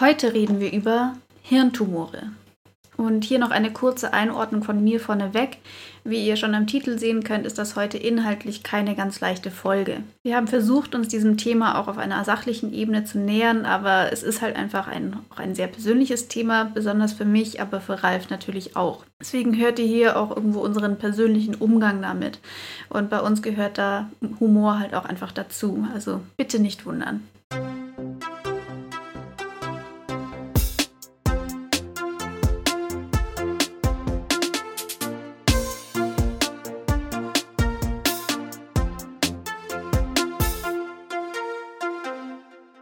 Heute reden wir über Hirntumore. Und hier noch eine kurze Einordnung von mir vorneweg. Wie ihr schon am Titel sehen könnt, ist das heute inhaltlich keine ganz leichte Folge. Wir haben versucht, uns diesem Thema auch auf einer sachlichen Ebene zu nähern, aber es ist halt einfach ein, auch ein sehr persönliches Thema, besonders für mich, aber für Ralf natürlich auch. Deswegen hört ihr hier auch irgendwo unseren persönlichen Umgang damit. Und bei uns gehört da Humor halt auch einfach dazu. Also bitte nicht wundern.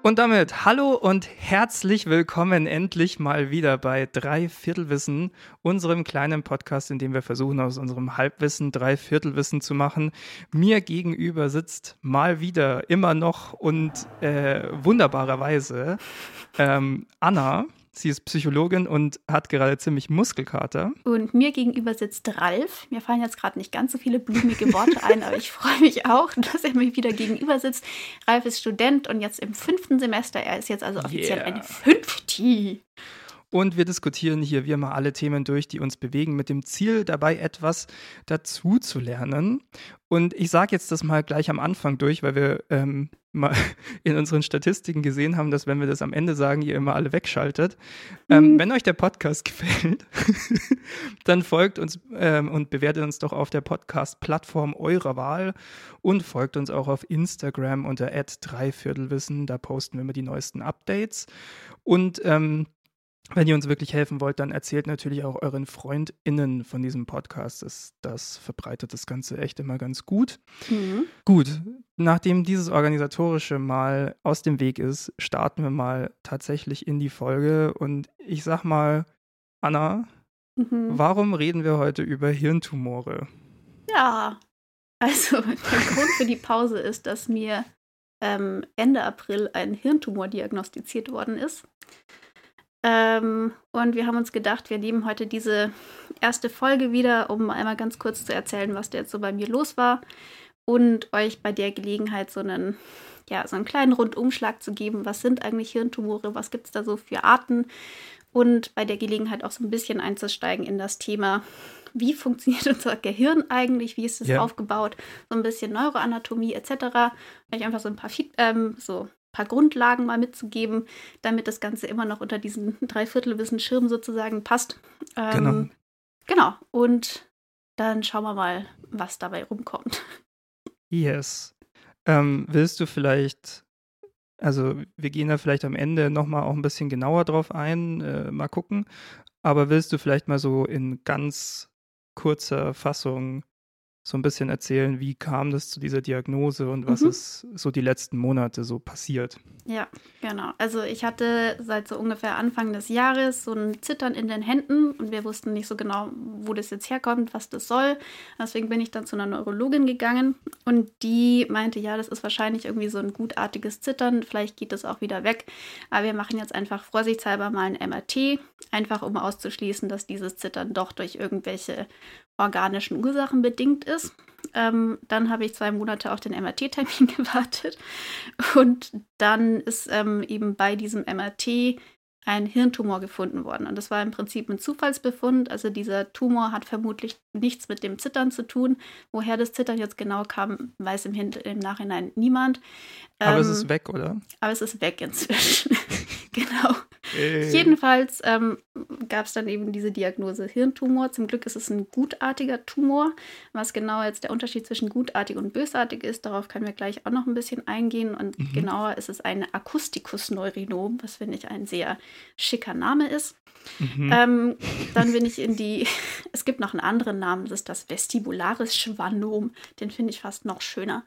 Und damit hallo und herzlich willkommen endlich mal wieder bei Dreiviertelwissen, unserem kleinen Podcast, in dem wir versuchen, aus unserem Halbwissen Dreiviertelwissen zu machen. Mir gegenüber sitzt mal wieder immer noch und äh, wunderbarerweise ähm, Anna. Sie ist Psychologin und hat gerade ziemlich Muskelkater. Und mir gegenüber sitzt Ralf. Mir fallen jetzt gerade nicht ganz so viele blumige Worte ein, aber ich freue mich auch, dass er mir wieder gegenüber sitzt. Ralf ist Student und jetzt im fünften Semester. Er ist jetzt also offiziell yeah. eine Fünfti. Und wir diskutieren hier wie immer alle Themen durch, die uns bewegen, mit dem Ziel dabei etwas dazu zu lernen. Und ich sage jetzt das mal gleich am Anfang durch, weil wir ähm, mal in unseren Statistiken gesehen haben, dass wenn wir das am Ende sagen, ihr immer alle wegschaltet. Ähm, mhm. Wenn euch der Podcast gefällt, dann folgt uns ähm, und bewertet uns doch auf der Podcast-Plattform eurer Wahl und folgt uns auch auf Instagram unter dreiviertelwissen. Da posten wir immer die neuesten Updates. Und ähm, wenn ihr uns wirklich helfen wollt, dann erzählt natürlich auch euren FreundInnen von diesem Podcast. Das, das verbreitet das Ganze echt immer ganz gut. Mhm. Gut, nachdem dieses Organisatorische mal aus dem Weg ist, starten wir mal tatsächlich in die Folge. Und ich sag mal, Anna, mhm. warum reden wir heute über Hirntumore? Ja, also der Grund für die Pause ist, dass mir ähm, Ende April ein Hirntumor diagnostiziert worden ist. Ähm, und wir haben uns gedacht, wir nehmen heute diese erste Folge wieder, um einmal ganz kurz zu erzählen, was da jetzt so bei mir los war und euch bei der Gelegenheit so einen, ja, so einen kleinen Rundumschlag zu geben. Was sind eigentlich Hirntumore? Was gibt es da so für Arten? Und bei der Gelegenheit auch so ein bisschen einzusteigen in das Thema, wie funktioniert unser Gehirn eigentlich, wie ist es ja. aufgebaut, so ein bisschen Neuroanatomie etc. Euch einfach so ein paar ähm, so paar Grundlagen mal mitzugeben, damit das Ganze immer noch unter diesen Dreiviertelwissen Schirm sozusagen passt. Ähm, genau. Genau. Und dann schauen wir mal, was dabei rumkommt. Yes. Ähm, willst du vielleicht, also wir gehen da vielleicht am Ende nochmal auch ein bisschen genauer drauf ein, äh, mal gucken. Aber willst du vielleicht mal so in ganz kurzer Fassung so ein bisschen erzählen, wie kam das zu dieser Diagnose und was mhm. ist so die letzten Monate so passiert? Ja, genau. Also ich hatte seit so ungefähr Anfang des Jahres so ein Zittern in den Händen und wir wussten nicht so genau, wo das jetzt herkommt, was das soll. Deswegen bin ich dann zu einer Neurologin gegangen und die meinte, ja, das ist wahrscheinlich irgendwie so ein gutartiges Zittern, vielleicht geht das auch wieder weg. Aber wir machen jetzt einfach vorsichtshalber mal ein MRT, einfach um auszuschließen, dass dieses Zittern doch durch irgendwelche organischen Ursachen bedingt ist. Ähm, dann habe ich zwei Monate auf den MRT-Termin gewartet und dann ist ähm, eben bei diesem MRT ein Hirntumor gefunden worden. Und das war im Prinzip ein Zufallsbefund. Also dieser Tumor hat vermutlich nichts mit dem Zittern zu tun. Woher das Zittern jetzt genau kam, weiß im, Hin im Nachhinein niemand. Aber ähm, es ist weg, oder? Aber es ist weg inzwischen. genau. Äh. Jedenfalls ähm, gab es dann eben diese Diagnose Hirntumor. Zum Glück ist es ein gutartiger Tumor. Was genau jetzt der Unterschied zwischen gutartig und bösartig ist, darauf können wir gleich auch noch ein bisschen eingehen. Und mhm. genauer ist es ein Akustikusneuриnom, was finde ich ein sehr schicker Name ist. Mhm. Ähm, dann bin ich in die, es gibt noch einen anderen Namen, das ist das Vestibularis Schwannom. Den finde ich fast noch schöner.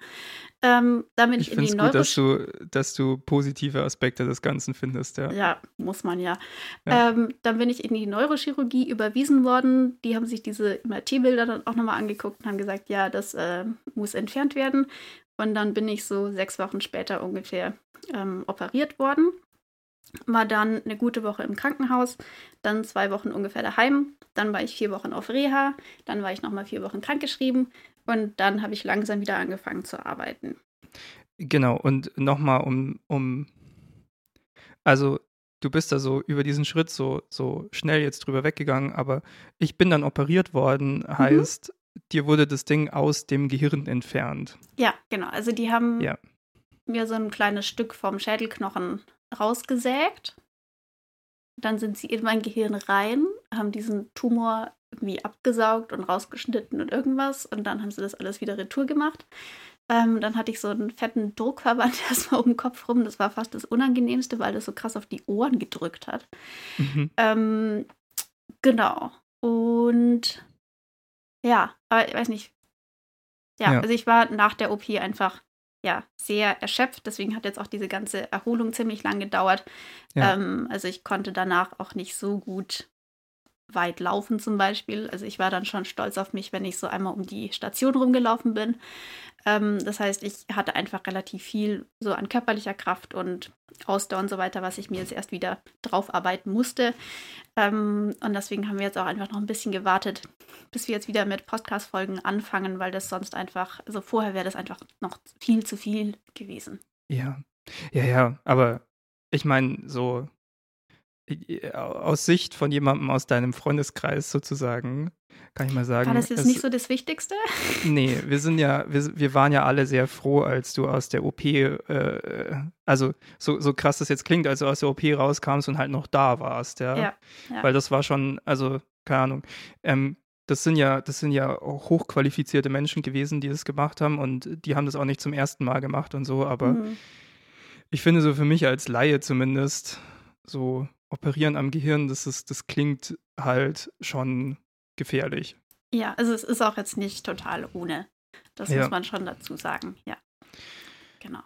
Ähm, dann bin ich, ich in die gut, dass du, dass du positive Aspekte des Ganzen findest, ja. Ja, muss man ja. ja. Ähm, dann bin ich in die Neurochirurgie überwiesen worden. Die haben sich diese MRT-Bilder dann auch nochmal angeguckt und haben gesagt, ja, das äh, muss entfernt werden. Und dann bin ich so sechs Wochen später ungefähr ähm, operiert worden war dann eine gute Woche im Krankenhaus, dann zwei Wochen ungefähr daheim, dann war ich vier Wochen auf Reha, dann war ich nochmal vier Wochen krankgeschrieben und dann habe ich langsam wieder angefangen zu arbeiten. Genau, und nochmal um, um, also du bist da so über diesen Schritt so, so schnell jetzt drüber weggegangen, aber ich bin dann operiert worden, Mhm. heißt, dir wurde das Ding aus dem Gehirn entfernt. Ja, genau. Also die haben Ja. mir so ein kleines Stück vom Schädelknochen rausgesägt. Dann sind sie in mein Gehirn rein, haben diesen Tumor irgendwie abgesaugt und rausgeschnitten und irgendwas. Und dann haben sie das alles wieder retour gemacht. Ähm, dann hatte ich so einen fetten Druckverband erstmal um den Kopf rum. Das war fast das Unangenehmste, weil das so krass auf die Ohren gedrückt hat. Mhm. Ähm, genau. Und ja, aber ich weiß nicht. Ja, Ja. also ich war nach der OP einfach ja sehr erschöpft. Deswegen hat jetzt auch diese ganze Erholung ziemlich lang gedauert. Ja. Ähm, also ich konnte danach auch nicht so gut weit laufen zum Beispiel. Also ich war dann schon stolz auf mich, wenn ich so einmal um die Station rumgelaufen bin. Ähm, das heißt, ich hatte einfach relativ viel so an körperlicher Kraft und Ausdauer und so weiter, was ich mir jetzt erst wieder drauf arbeiten musste. Ähm, und deswegen haben wir jetzt auch einfach noch ein bisschen gewartet, bis wir jetzt wieder mit Podcast-Folgen anfangen, weil das sonst einfach, also vorher wäre das einfach noch viel zu viel gewesen. Ja. Ja, ja, aber ich meine, so aus Sicht von jemandem aus deinem Freundeskreis sozusagen, kann ich mal sagen. War das jetzt es- nicht so das Wichtigste? Nee, wir sind ja, wir, wir waren ja alle sehr froh, als du aus der OP, äh, also so, so krass das jetzt klingt, als du aus der OP rauskamst und halt noch da warst, ja. Ja, ja. Weil das war schon, also, keine Ahnung, ähm, das sind ja, das sind ja hochqualifizierte Menschen gewesen, die das gemacht haben und die haben das auch nicht zum ersten Mal gemacht und so, aber Mhm. ich finde so für mich als Laie zumindest, so operieren am Gehirn, das ist, das klingt halt schon gefährlich. Ja, also es ist auch jetzt nicht total ohne. Das Ja. muss man schon dazu sagen, ja. Genau.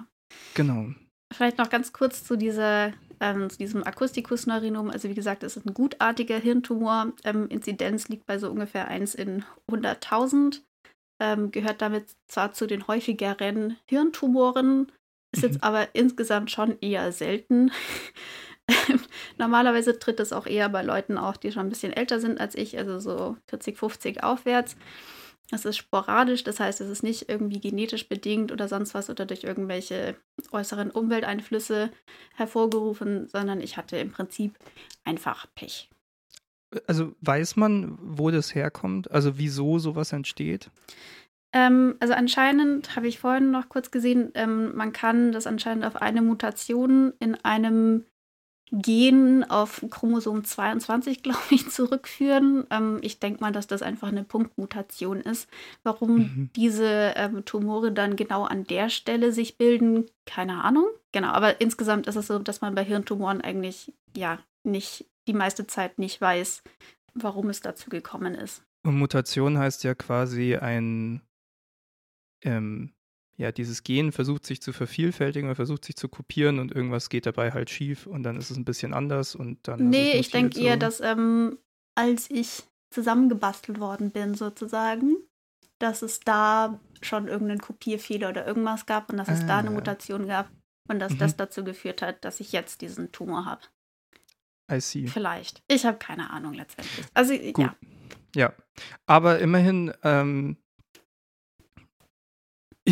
Genau. Vielleicht noch ganz kurz zu, dieser, ähm, zu diesem Akustikus-Neurinom. Also wie gesagt, es ist ein gutartiger Hirntumor. Ähm, Inzidenz liegt bei so ungefähr 1 in 100.000. Ähm, gehört damit zwar zu den häufigeren Hirntumoren, ist Mhm. jetzt aber insgesamt schon eher selten. Normalerweise tritt es auch eher bei Leuten auf, die schon ein bisschen älter sind als ich, also so 40, 50 aufwärts. Es ist sporadisch, das heißt, es ist nicht irgendwie genetisch bedingt oder sonst was oder durch irgendwelche äußeren Umwelteinflüsse hervorgerufen, sondern ich hatte im Prinzip einfach Pech. Also weiß man, wo das herkommt? Also wieso sowas entsteht? Ähm, also anscheinend habe ich vorhin noch kurz gesehen, ähm, man kann das anscheinend auf eine Mutation in einem Gen auf Chromosom 22, glaube ich, zurückführen. Ähm, ich denke mal, dass das einfach eine Punktmutation ist. Warum Mhm. diese ähm, Tumore dann genau an der Stelle sich bilden, keine Ahnung. Genau, aber insgesamt ist es so, dass man bei Hirntumoren eigentlich ja nicht die meiste Zeit nicht weiß, warum es dazu gekommen ist. Und Mutation heißt ja quasi ein, ähm, ja, dieses Gen versucht sich zu vervielfältigen oder versucht sich zu kopieren und irgendwas geht dabei halt schief und dann ist es ein bisschen anders und dann. Nee, ich denke eher, dass ähm, als ich zusammengebastelt worden bin, sozusagen, dass es da schon irgendeinen Kopierfehler oder irgendwas gab und dass es da eine Ah. Mutation gab und dass Mhm. das dazu geführt hat, dass ich jetzt diesen Tumor habe. I see. Vielleicht. Ich habe keine Ahnung letztendlich. Also Gut. ja. Ja, aber immerhin, ähm,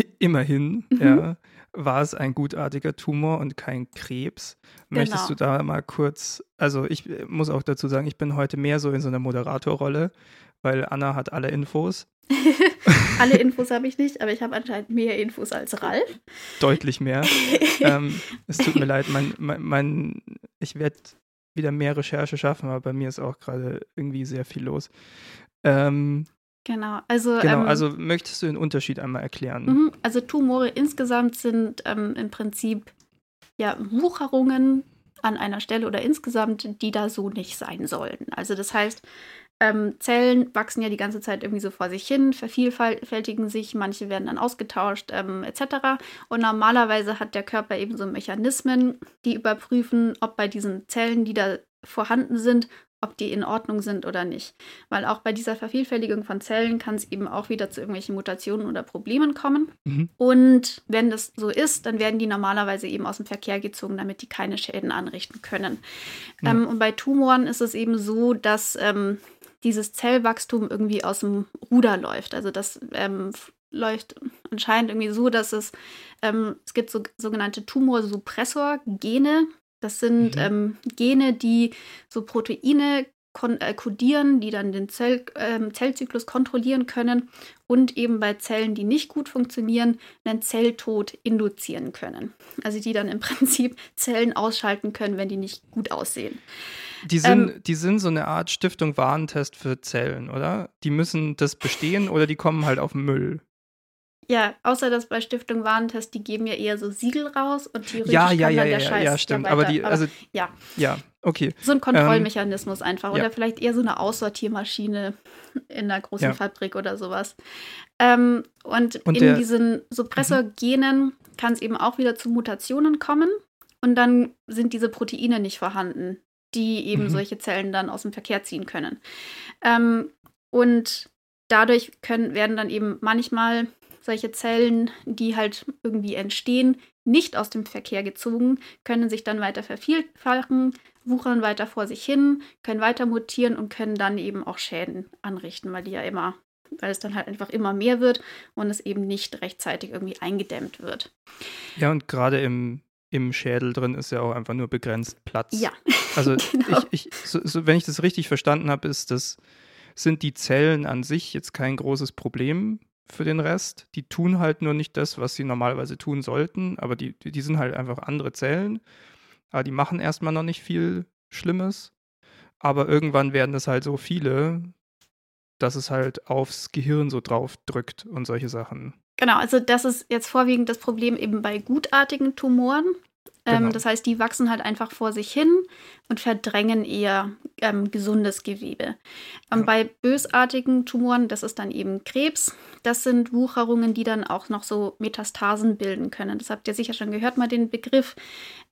immerhin, Mhm. ja, war es ein gutartiger Tumor und kein Krebs. Möchtest Genau. du da mal kurz, also ich äh, muss auch dazu sagen, ich bin heute mehr so in so einer Moderatorrolle, weil Anna hat alle Infos, Alle Infos habe ich nicht, aber ich habe anscheinend mehr Infos als Ralf. deutlich mehr. ähm, es tut mir leid, mein, mein, mein ich werde wieder mehr Recherche schaffen, aber bei mir ist auch gerade irgendwie sehr viel los. Ähm, genau. Also, genau, ähm, also möchtest du den Unterschied einmal erklären? Mhm, Also Tumore insgesamt sind ähm, im Prinzip ja Wucherungen an einer Stelle oder insgesamt, die da so nicht sein sollen. Also das heißt, ähm, Zellen wachsen ja die ganze Zeit irgendwie so vor sich hin, vervielfältigen sich, manche werden dann ausgetauscht ähm, etc. Und normalerweise hat der Körper eben so Mechanismen, die überprüfen, ob bei diesen Zellen, die da vorhanden sind, ob die in Ordnung sind oder nicht. Weil auch bei dieser Vervielfältigung von Zellen kann es eben auch wieder zu irgendwelchen Mutationen oder Problemen kommen. Mhm. Und wenn das so ist, dann werden die normalerweise eben aus dem Verkehr gezogen, damit die keine Schäden anrichten können. Ja. Ähm, und bei Tumoren ist es eben so, dass ähm, dieses Zellwachstum irgendwie aus dem Ruder läuft. Also das ähm, läuft anscheinend irgendwie so, dass es, ähm, es gibt so, sogenannte Tumorsuppressor-Gene, Das sind mhm. ähm, Gene, die so Proteine äh, kodieren, die dann den Zell, ähm, Zellzyklus kontrollieren können und eben bei Zellen, die nicht gut funktionieren, einen Zelltod induzieren können. Also die dann im Prinzip Zellen ausschalten können, wenn die nicht gut aussehen. Die sind, ähm, die sind so eine Art Stiftung Warentest für Zellen, oder? Die müssen das bestehen oder die kommen halt auf Müll. Ja, außer dass bei Stiftung Warentest, die geben ja eher so Siegel raus und theoretisch ja, ja, kann ja, dann der ja, Scheiß ja, stimmt. Ja aber die, also, ja. ja, okay. So ein Kontrollmechanismus ähm, einfach. Oder vielleicht eher so eine Aussortiermaschine in einer großen. Fabrik oder sowas. Ähm, und, und in der, diesen Suppressorgenen kann es eben auch wieder zu Mutationen kommen. Und dann sind diese Proteine nicht vorhanden, die eben Mhm. solche Zellen dann aus dem Verkehr ziehen können. Ähm, und dadurch können, werden dann eben manchmal solche Zellen, die halt irgendwie entstehen, nicht aus dem Verkehr gezogen, können sich dann weiter vervielfachen, wuchern weiter vor sich hin, können weiter mutieren und können dann eben auch Schäden anrichten, weil die ja immer, weil es dann halt einfach immer mehr wird und es eben nicht rechtzeitig irgendwie eingedämmt wird. Ja, und gerade im, im Schädel drin ist ja auch einfach nur begrenzt Platz. Ja. Also genau. ich, ich, so, so, wenn ich das richtig verstanden habe, ist das, sind die Zellen an sich jetzt kein großes Problem für den Rest. Die tun halt nur nicht das, was sie normalerweise tun sollten, aber die, die sind halt einfach andere Zellen. Aber die machen erstmal noch nicht viel Schlimmes. Aber irgendwann werden es halt so viele, dass es halt aufs Gehirn so drauf drückt und solche Sachen. Genau, also das ist jetzt vorwiegend das Problem eben bei gutartigen Tumoren. Ähm, Genau. das heißt, die wachsen halt einfach vor sich hin und verdrängen eher ähm, gesundes Gewebe. Ähm, Ja. Bei bösartigen Tumoren, das ist dann eben Krebs, das sind Wucherungen, die dann auch noch so Metastasen bilden können. Das habt ihr sicher schon gehört, mal den Begriff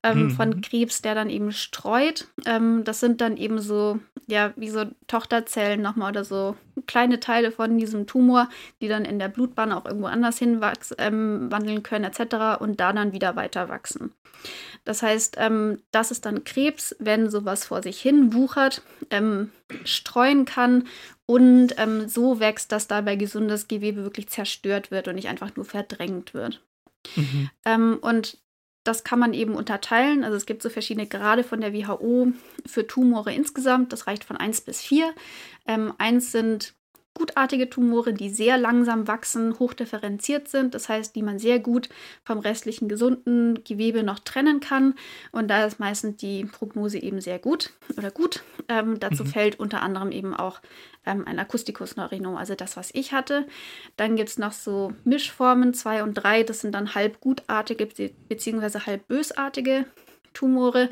ähm, Mhm. von Krebs, der dann eben streut. Ähm, das sind dann eben so, ja, wie so Tochterzellen nochmal oder so kleine Teile von diesem Tumor, die dann in der Blutbahn auch irgendwo anders hin wachs- ähm, wandeln können, etc. und da dann wieder weiter wachsen. Das heißt, ähm, das ist dann Krebs, wenn sowas vor sich hin wuchert, ähm, streuen kann und ähm, so wächst, dass dabei gesundes Gewebe wirklich zerstört wird und nicht einfach nur verdrängt wird. Mhm. Ähm, und das kann man eben unterteilen. Also es gibt so verschiedene Grade von der WHO für Tumore insgesamt. Das reicht von 1 bis 4. Ähm, 1 sind gutartige Tumore, die sehr langsam wachsen, hochdifferenziert sind. Das heißt, die man sehr gut vom restlichen gesunden Gewebe noch trennen kann. Und da ist meistens die Prognose eben sehr gut oder gut. Ähm, dazu Mhm. fällt unter anderem eben auch ähm, ein Akustikusneurinum, also das, was ich hatte. Dann gibt es noch so Mischformen 2 und 3. Das sind dann halb gutartige beziehungsweise halb bösartige Tumore.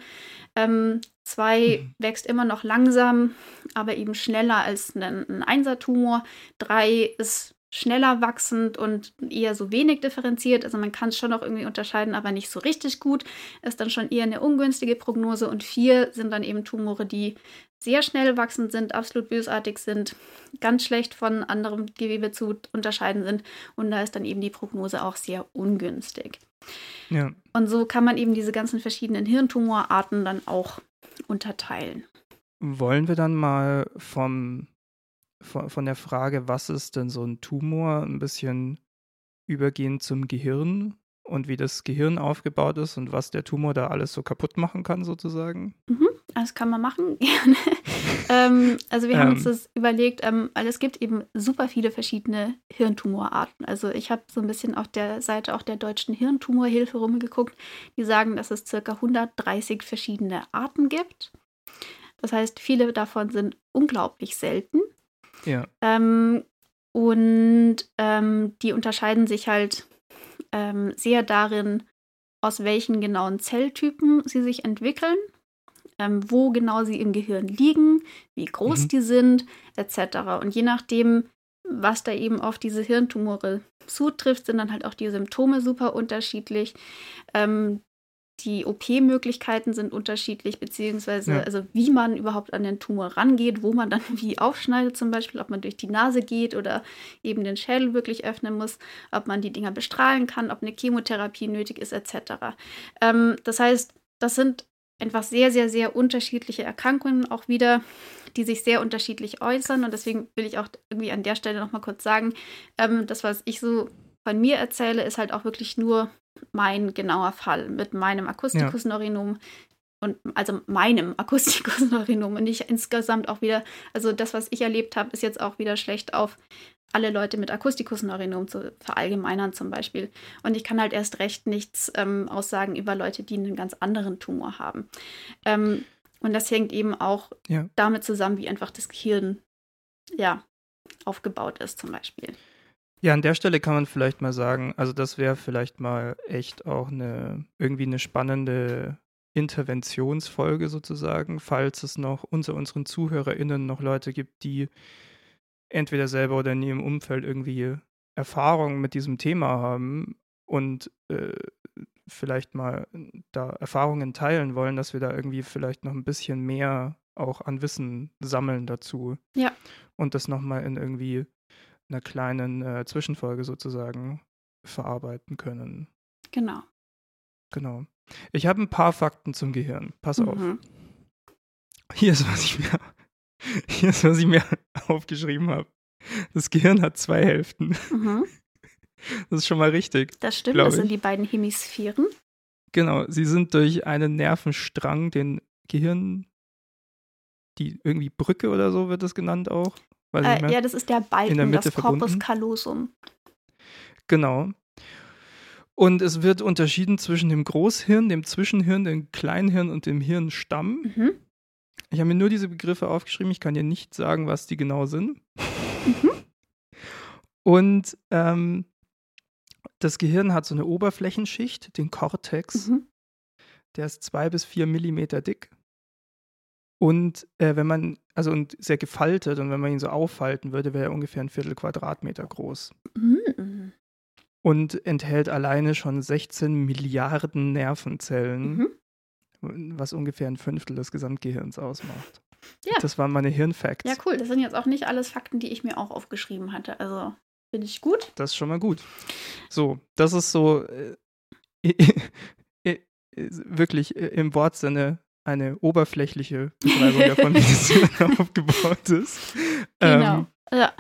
Ähm, zwei Mhm. wächst immer noch langsam, aber eben schneller als ein, ein Einsertumor. Drei ist schneller wachsend und eher so wenig differenziert. Also man kann es schon noch irgendwie unterscheiden, aber nicht so richtig gut. Ist dann schon eher eine ungünstige Prognose. Und vier sind dann eben Tumore, die sehr schnell wachsend sind, absolut bösartig sind, ganz schlecht von anderem Gewebe zu unterscheiden sind. Und da ist dann eben die Prognose auch sehr ungünstig. Ja. Und so kann man eben diese ganzen verschiedenen Hirntumorarten dann auch unterteilen. Wollen wir dann mal vom, von, von der Frage, was ist denn so ein Tumor, ein bisschen übergehen zum Gehirn und wie das Gehirn aufgebaut ist und was der Tumor da alles so kaputt machen kann, sozusagen? Mhm, das kann man machen, gerne. ähm, also wir haben uns Ähm. das überlegt, ähm, weil es gibt eben super viele verschiedene Hirntumorarten. Also ich habe so ein bisschen auf der Seite auch der Deutschen Hirntumorhilfe rumgeguckt. Die sagen, dass es circa 130 verschiedene Arten gibt. Das heißt, viele davon sind unglaublich selten. Ja. Ähm, und ähm, die unterscheiden sich halt sehr darin, aus welchen genauen Zelltypen sie sich entwickeln, ähm, wo genau sie im Gehirn liegen, wie groß Mhm. die sind, etc. Und je nachdem, was da eben auf diese Hirntumore zutrifft, sind dann halt auch die Symptome super unterschiedlich. Ähm, die OP-Möglichkeiten sind unterschiedlich, beziehungsweise Ja. also wie man überhaupt an den Tumor rangeht, wo man dann wie aufschneidet, zum Beispiel, ob man durch die Nase geht oder eben den Schädel wirklich öffnen muss, ob man die Dinger bestrahlen kann, ob eine Chemotherapie nötig ist, etc. Ähm, das heißt, das sind einfach sehr, sehr, sehr unterschiedliche Erkrankungen auch wieder, die sich sehr unterschiedlich äußern. Und deswegen will ich auch irgendwie an der Stelle nochmal kurz sagen, ähm, das, was ich so von mir erzähle, ist halt auch wirklich nur mein genauer Fall mit meinem Akustikusneurinum. und also meinem Akustikus-Neuronom und nicht insgesamt auch wieder, also das, was ich erlebt habe, ist jetzt auch wieder schlecht auf alle Leute mit Akustikus-Neuronom zu verallgemeinern zum Beispiel. Und ich kann halt erst recht nichts ähm, aussagen über Leute, die einen ganz anderen Tumor haben. Ähm, und das hängt eben auch ja. damit zusammen, wie einfach das Gehirn ja, aufgebaut ist zum Beispiel. Ja, an der Stelle kann man vielleicht mal sagen, also das wäre vielleicht mal echt auch eine irgendwie eine spannende Interventionsfolge sozusagen, falls es noch unter unseren ZuhörerInnen noch Leute gibt, die entweder selber oder in ihrem Umfeld irgendwie Erfahrungen mit diesem Thema haben und äh, vielleicht mal da Erfahrungen teilen wollen, dass wir da irgendwie vielleicht noch ein bisschen mehr auch an Wissen sammeln dazu. Ja. Und das nochmal in irgendwie einer kleinen äh, Zwischenfolge sozusagen verarbeiten können. Genau. Genau. Ich habe ein paar Fakten zum Gehirn. Pass mhm. auf. Hier ist, was ich mir, hier ist, was ich mir aufgeschrieben habe. Das Gehirn hat zwei Hälften. Mhm. Das ist schon mal richtig. Das stimmt, das sind die beiden Hemisphären. Genau, sie sind durch einen Nervenstrang, den Gehirn, die irgendwie Brücke oder so wird das genannt auch. Äh, ja, das ist der Balken, das Corpus callosum. Genau. Und es wird unterschieden zwischen dem Großhirn, dem Zwischenhirn, dem Kleinhirn und dem Hirnstamm. Mhm. Ich habe mir nur diese Begriffe aufgeschrieben. Ich kann dir nicht sagen, was die genau sind. Mhm. Und ähm, das Gehirn hat so eine Oberflächenschicht, den Cortex. Mhm. Der ist zwei bis vier Millimeter dick. Und äh, wenn man, also und sehr gefaltet, und wenn man ihn so aufhalten würde, wäre er ungefähr ein Viertel Quadratmeter groß. Mhm und enthält alleine schon 16 Milliarden Nervenzellen, mhm. Was ungefähr ein Fünftel des Gesamtgehirns ausmacht. Ja. Das waren meine Hirnfacts. Ja, cool. Das sind jetzt auch nicht alles Fakten, die ich mir auch aufgeschrieben hatte. Also finde ich gut. Das ist schon mal gut. So, das ist so äh, äh, wirklich äh, im Wortsinne eine oberflächliche Beschreibung davon, wie Hirn aufgebaut ist. Genau. Ähm, ja.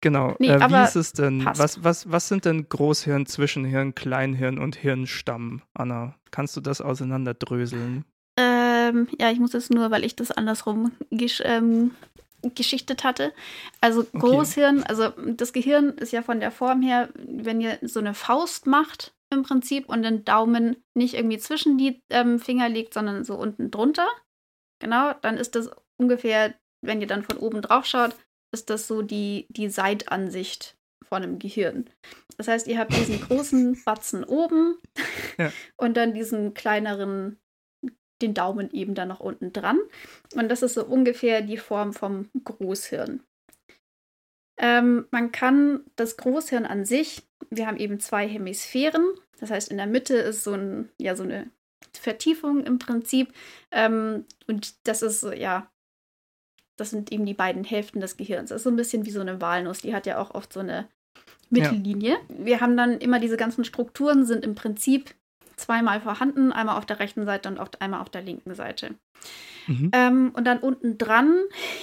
Genau. Nee, äh, wie ist es denn? Was, was, was sind denn Großhirn, Zwischenhirn, Kleinhirn und Hirnstamm, Anna? Kannst du das auseinanderdröseln? Ähm, ja, ich muss es nur, weil ich das andersrum gesch ähm, geschichtet hatte. Also Großhirn, okay. also das Gehirn ist ja von der Form her, wenn ihr so eine Faust macht im Prinzip und den Daumen nicht irgendwie zwischen die ähm, Finger legt, sondern so unten drunter. Genau, dann ist das ungefähr, wenn ihr dann von oben drauf schaut, ist das so die, die Seitansicht von einem Gehirn. Das heißt, ihr habt diesen großen Batzen oben ja. und dann diesen kleineren, den Daumen eben da noch unten dran. Und das ist so ungefähr die Form vom Großhirn. Ähm, man kann das Großhirn an sich, wir haben eben zwei Hemisphären, das heißt, in der Mitte ist so, ein, ja, so eine Vertiefung im Prinzip. Ähm, und das ist ja das sind eben die beiden Hälften des Gehirns. Das ist so ein bisschen wie so eine Walnuss. Die hat ja auch oft so eine Mittellinie. Ja. Wir haben dann immer diese ganzen Strukturen, sind im Prinzip zweimal vorhanden, einmal auf der rechten Seite und auch einmal auf der linken Seite. Mhm. Ähm, und dann unten dran,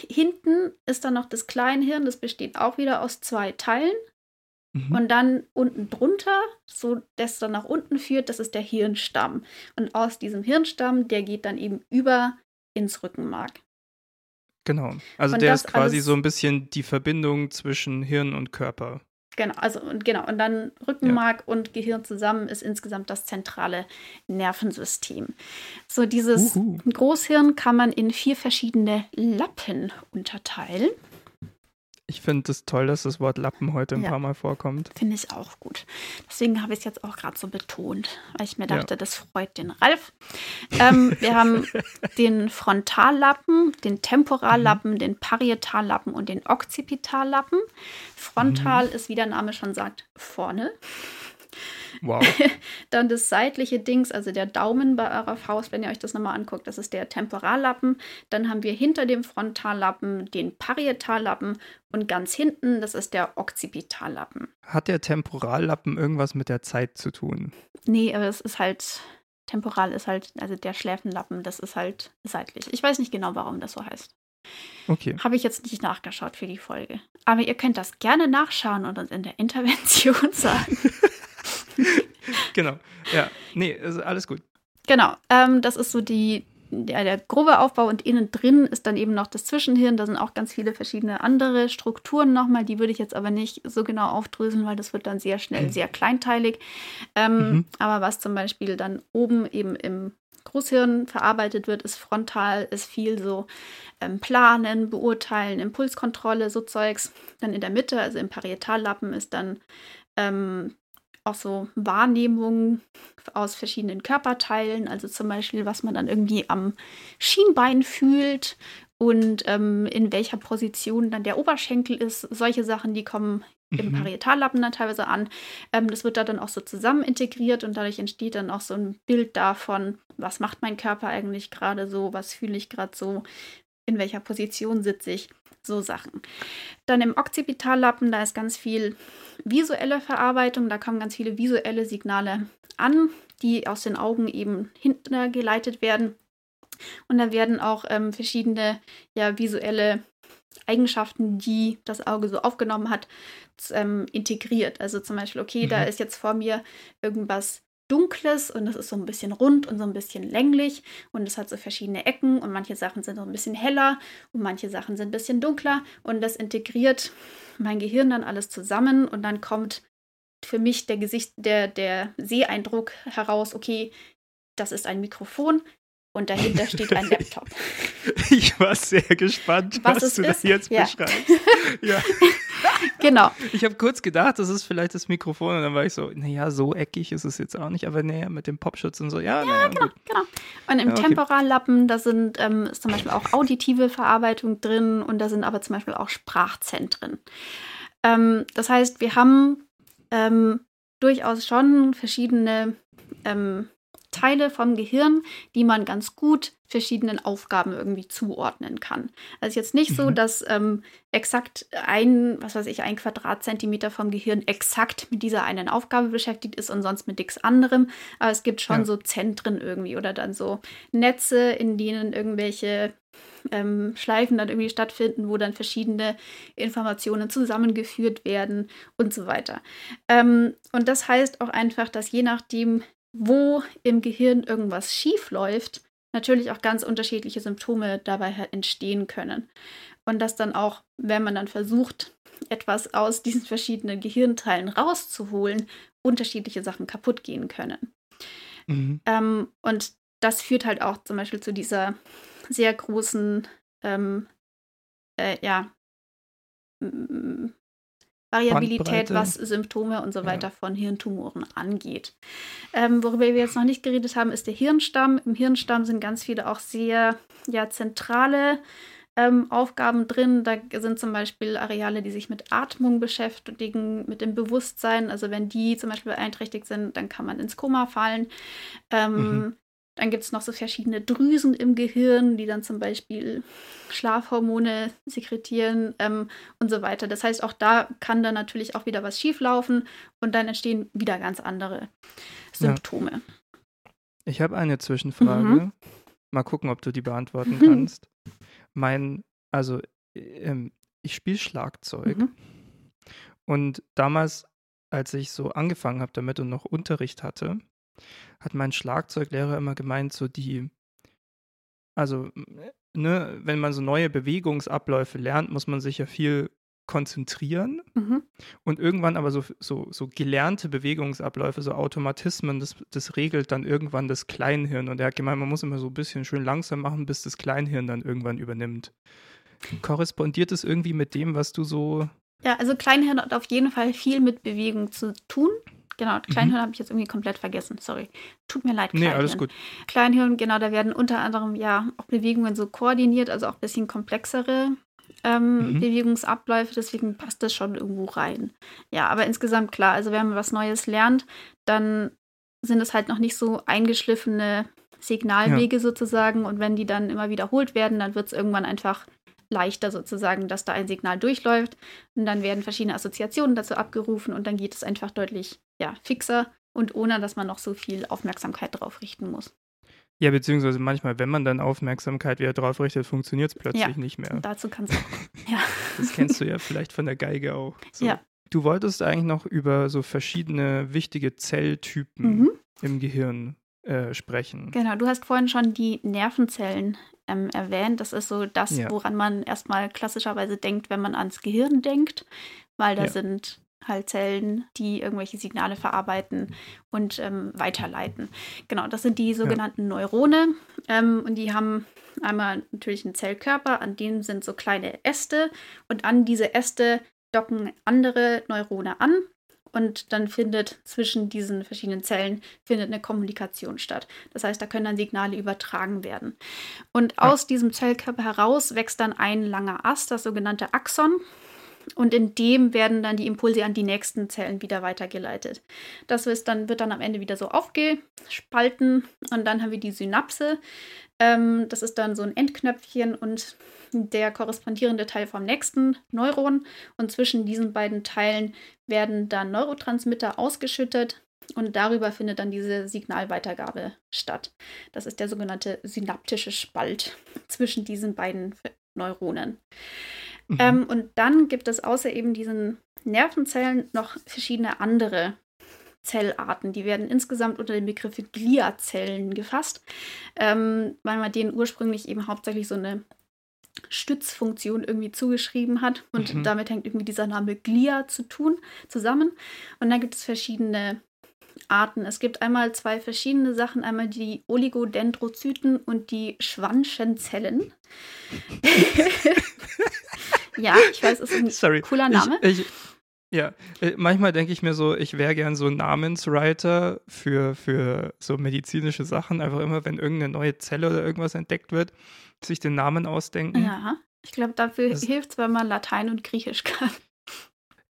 hinten ist dann noch das Kleinhirn, das besteht auch wieder aus zwei Teilen. Mhm. Und dann unten drunter, so das dann nach unten führt, das ist der Hirnstamm. Und aus diesem Hirnstamm, der geht dann eben über ins Rückenmark. Genau. Also und der ist quasi so ein bisschen die Verbindung zwischen Hirn und Körper. Genau, also und genau, und dann Rückenmark ja. und Gehirn zusammen ist insgesamt das zentrale Nervensystem. So, dieses Uhu. Großhirn kann man in vier verschiedene Lappen unterteilen. Ich finde es das toll, dass das Wort Lappen heute ein ja, paar Mal vorkommt. Finde ich auch gut. Deswegen habe ich es jetzt auch gerade so betont, weil ich mir dachte, ja. das freut den Ralf. Ähm, wir haben den Frontallappen, den Temporallappen, mhm. den Parietallappen und den Occipitallappen. Frontal mhm. ist, wie der Name schon sagt, vorne. Wow. Dann das seitliche Dings, also der Daumen bei eurer Faust, wenn ihr euch das nochmal anguckt, das ist der Temporallappen. Dann haben wir hinter dem Frontallappen den Parietallappen und ganz hinten, das ist der Occipitallappen. Hat der Temporallappen irgendwas mit der Zeit zu tun? Nee, aber es ist halt, temporal ist halt, also der Schläfenlappen, das ist halt seitlich. Ich weiß nicht genau, warum das so heißt. Okay. Habe ich jetzt nicht nachgeschaut für die Folge. Aber ihr könnt das gerne nachschauen und uns in der Intervention sagen. genau. Ja. Nee, alles gut. Genau. Ähm, das ist so die, der, der grobe Aufbau und innen drin ist dann eben noch das Zwischenhirn. Da sind auch ganz viele verschiedene andere Strukturen nochmal. Die würde ich jetzt aber nicht so genau aufdröseln, weil das wird dann sehr schnell sehr kleinteilig. Ähm, mhm. Aber was zum Beispiel dann oben eben im Großhirn verarbeitet wird, ist frontal, ist viel so ähm, Planen, Beurteilen, Impulskontrolle, so Zeugs. Dann in der Mitte, also im Parietallappen, ist dann ähm, auch so Wahrnehmungen aus verschiedenen Körperteilen, also zum Beispiel, was man dann irgendwie am Schienbein fühlt und ähm, in welcher Position dann der Oberschenkel ist. Solche Sachen, die kommen mhm. im Parietallappen dann teilweise an. Ähm, das wird da dann auch so zusammen integriert und dadurch entsteht dann auch so ein Bild davon, was macht mein Körper eigentlich gerade so, was fühle ich gerade so, in welcher Position sitze ich, so Sachen. Dann im Occipitallappen, da ist ganz viel visuelle Verarbeitung, da kommen ganz viele visuelle Signale an, die aus den Augen eben hintergeleitet werden. Und da werden auch ähm, verschiedene ja, visuelle Eigenschaften, die das Auge so aufgenommen hat, ähm, integriert. Also zum Beispiel, okay, mhm. da ist jetzt vor mir irgendwas Dunkles und es ist so ein bisschen rund und so ein bisschen länglich und es hat so verschiedene Ecken und manche Sachen sind so ein bisschen heller und manche Sachen sind ein bisschen dunkler und das integriert mein Gehirn dann alles zusammen und dann kommt für mich der Gesicht, der, der Seeeindruck heraus, okay, das ist ein Mikrofon, und dahinter steht ein Laptop. Ich war sehr gespannt, was, was du ist? da jetzt ja. beschreibst. Ja. genau. Ich habe kurz gedacht, das ist vielleicht das Mikrofon und dann war ich so, naja, so eckig ist es jetzt auch nicht, aber naja, mit dem Popschutz und so, ja, ja naja, genau, gut. genau. Und im ja, okay. Temporallappen, da sind ähm, ist zum Beispiel auch auditive Verarbeitung drin und da sind aber zum Beispiel auch Sprachzentren. Ähm, das heißt, wir haben ähm, durchaus schon verschiedene ähm, Teile vom Gehirn, die man ganz gut verschiedenen Aufgaben irgendwie zuordnen kann. Also jetzt nicht mhm. so, dass ähm, exakt ein, was weiß ich, ein Quadratzentimeter vom Gehirn exakt mit dieser einen Aufgabe beschäftigt ist und sonst mit nichts anderem. Aber es gibt schon ja. so Zentren irgendwie oder dann so Netze, in denen irgendwelche ähm, Schleifen dann irgendwie stattfinden, wo dann verschiedene Informationen zusammengeführt werden und so weiter. Ähm, und das heißt auch einfach, dass je nachdem, wo im Gehirn irgendwas schief läuft, natürlich auch ganz unterschiedliche Symptome dabei entstehen können. Und dass dann auch, wenn man dann versucht, etwas aus diesen verschiedenen Gehirnteilen rauszuholen, unterschiedliche Sachen kaputt gehen können. Mhm. Ähm, und das führt halt auch zum Beispiel zu dieser sehr großen, ähm, äh, ja, Variabilität, was Symptome und so weiter ja. von Hirntumoren angeht. Ähm, worüber wir jetzt noch nicht geredet haben, ist der Hirnstamm. Im Hirnstamm sind ganz viele auch sehr ja, zentrale ähm, Aufgaben drin. Da sind zum Beispiel Areale, die sich mit Atmung beschäftigen, mit dem Bewusstsein. Also wenn die zum Beispiel beeinträchtigt sind, dann kann man ins Koma fallen. Ähm, mhm. Dann gibt es noch so verschiedene Drüsen im Gehirn, die dann zum Beispiel Schlafhormone sekretieren ähm, und so weiter. Das heißt, auch da kann dann natürlich auch wieder was schieflaufen und dann entstehen wieder ganz andere Symptome. Ja. Ich habe eine Zwischenfrage. Mhm. Mal gucken, ob du die beantworten mhm. kannst. Mein, also ähm, ich spiele Schlagzeug mhm. und damals, als ich so angefangen habe damit und noch Unterricht hatte, hat mein Schlagzeuglehrer immer gemeint, so die, also, ne, wenn man so neue Bewegungsabläufe lernt, muss man sich ja viel konzentrieren mhm. und irgendwann aber so, so, so gelernte Bewegungsabläufe, so Automatismen, das, das regelt dann irgendwann das Kleinhirn. Und er hat gemeint, man muss immer so ein bisschen schön langsam machen, bis das Kleinhirn dann irgendwann übernimmt. Korrespondiert es irgendwie mit dem, was du so. Ja, also Kleinhirn hat auf jeden Fall viel mit Bewegung zu tun. Genau, Kleinhirn mhm. habe ich jetzt irgendwie komplett vergessen. Sorry. Tut mir leid, Kleinhirn. Nee, alles gut. Kleinhirn, genau, da werden unter anderem ja auch Bewegungen so koordiniert, also auch ein bisschen komplexere ähm, mhm. Bewegungsabläufe, deswegen passt das schon irgendwo rein. Ja, aber insgesamt klar, also wenn man was Neues lernt, dann sind es halt noch nicht so eingeschliffene Signalwege ja. sozusagen und wenn die dann immer wiederholt werden, dann wird es irgendwann einfach leichter sozusagen, dass da ein Signal durchläuft und dann werden verschiedene Assoziationen dazu abgerufen und dann geht es einfach deutlich ja, fixer und ohne, dass man noch so viel Aufmerksamkeit drauf richten muss. Ja, beziehungsweise manchmal, wenn man dann Aufmerksamkeit wieder drauf richtet, funktioniert es plötzlich ja, nicht mehr. Dazu kannst du auch. ja. Das kennst du ja vielleicht von der Geige auch. So. Ja. Du wolltest eigentlich noch über so verschiedene wichtige Zelltypen mhm. im Gehirn äh, sprechen. Genau, du hast vorhin schon die Nervenzellen ähm, erwähnt. Das ist so das, ja. woran man erstmal klassischerweise denkt, wenn man ans Gehirn denkt, weil da ja. sind halt Zellen, die irgendwelche Signale verarbeiten und ähm, weiterleiten. Genau, das sind die sogenannten ja. Neurone ähm, und die haben einmal natürlich einen Zellkörper, an dem sind so kleine Äste und an diese Äste docken andere Neurone an und dann findet zwischen diesen verschiedenen Zellen findet eine Kommunikation statt. Das heißt, da können dann Signale übertragen werden. Und aus diesem Zellkörper heraus wächst dann ein langer Ast, das sogenannte Axon. Und in dem werden dann die Impulse an die nächsten Zellen wieder weitergeleitet. Das ist dann, wird dann am Ende wieder so aufgespalten und dann haben wir die Synapse. Ähm, das ist dann so ein Endknöpfchen und der korrespondierende Teil vom nächsten Neuron. Und zwischen diesen beiden Teilen werden dann Neurotransmitter ausgeschüttet und darüber findet dann diese Signalweitergabe statt. Das ist der sogenannte synaptische Spalt zwischen diesen beiden Neuronen. Mhm. Ähm, und dann gibt es außer eben diesen Nervenzellen noch verschiedene andere Zellarten. Die werden insgesamt unter dem Begriff Gliazellen gefasst, ähm, weil man denen ursprünglich eben hauptsächlich so eine Stützfunktion irgendwie zugeschrieben hat. Und mhm. damit hängt irgendwie dieser Name Glia zu tun, zusammen. Und dann gibt es verschiedene Arten. Es gibt einmal zwei verschiedene Sachen, einmal die Oligodendrozyten und die Schwanschenzellen. ja, ich weiß, es ist ein Sorry. cooler Name. Ich, ich, ja, äh, manchmal denke ich mir so, ich wäre gern so ein Namenswriter für, für so medizinische Sachen. Einfach immer, wenn irgendeine neue Zelle oder irgendwas entdeckt wird, sich den Namen ausdenken. Ja, ich glaube, dafür hilft es, wenn man Latein und Griechisch kann.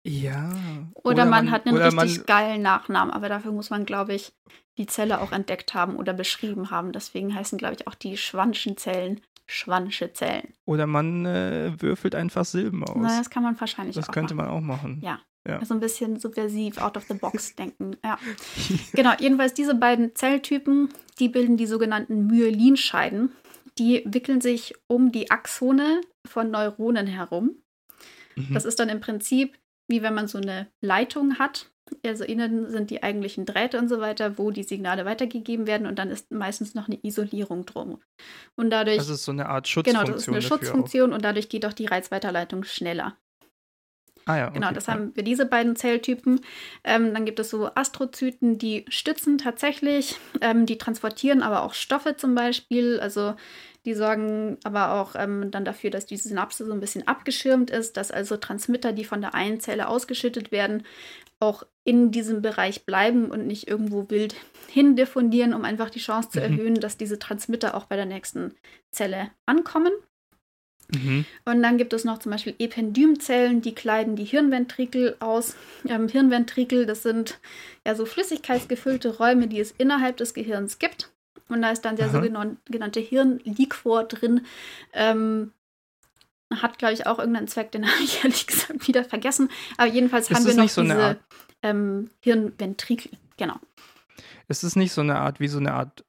Ja. Oder, oder man, man, hat einen richtig man, geilen Nachnamen, aber dafür muss man, glaube ich, die Zelle auch entdeckt haben oder beschrieben haben. Deswegen heißen, glaube ich, auch die Schwanschenzellen Schwansche Zellen. Oder man äh, würfelt einfach Silben aus. Na, das kann man wahrscheinlich das könnte machen. man auch machen. Ja. ja. So ein bisschen subversiv, out of the box denken. Ja. genau, jedenfalls diese beiden Zelltypen, die bilden die sogenannten Myelinscheiden. Die wickeln sich um die Axone von Neuronen herum. Mhm. Das ist dann im Prinzip wie wenn man so eine Leitung hat. Also innen sind die eigentlichen Drähte und so weiter, wo die Signale weitergegeben werden und dann ist meistens noch eine Isolierung drum. Und dadurch. Das ist so eine Art Schutzfunktion. Genau, das ist eine Schutzfunktion auch. und dadurch geht auch die Reizweiterleitung schneller. Ah ja, okay, genau, das ja. haben wir diese beiden Zelltypen. Ähm, dann gibt es so Astrozyten, die stützen tatsächlich, ähm, die transportieren aber auch Stoffe zum Beispiel. Also die sorgen aber auch ähm, dann dafür, dass die Synapse so ein bisschen abgeschirmt ist, dass also Transmitter, die von der einen Zelle ausgeschüttet werden, auch in diesem Bereich bleiben und nicht irgendwo wild hindiffundieren, um einfach die Chance zu mhm. erhöhen, dass diese Transmitter auch bei der nächsten Zelle ankommen. Mhm. Und dann gibt es noch zum Beispiel Ependymzellen, die kleiden die Hirnventrikel aus. Ähm, Hirnventrikel, das sind ja so flüssigkeitsgefüllte Räume, die es innerhalb des Gehirns gibt. Und da ist dann der Aha. sogenannte Hirnliquor drin. Ähm, hat, glaube ich, auch irgendeinen Zweck, den habe ich ehrlich gesagt wieder vergessen. Aber jedenfalls ist haben wir noch so diese ähm, Hirnventrikel. Genau. Ist es nicht so eine Art, wie so eine Art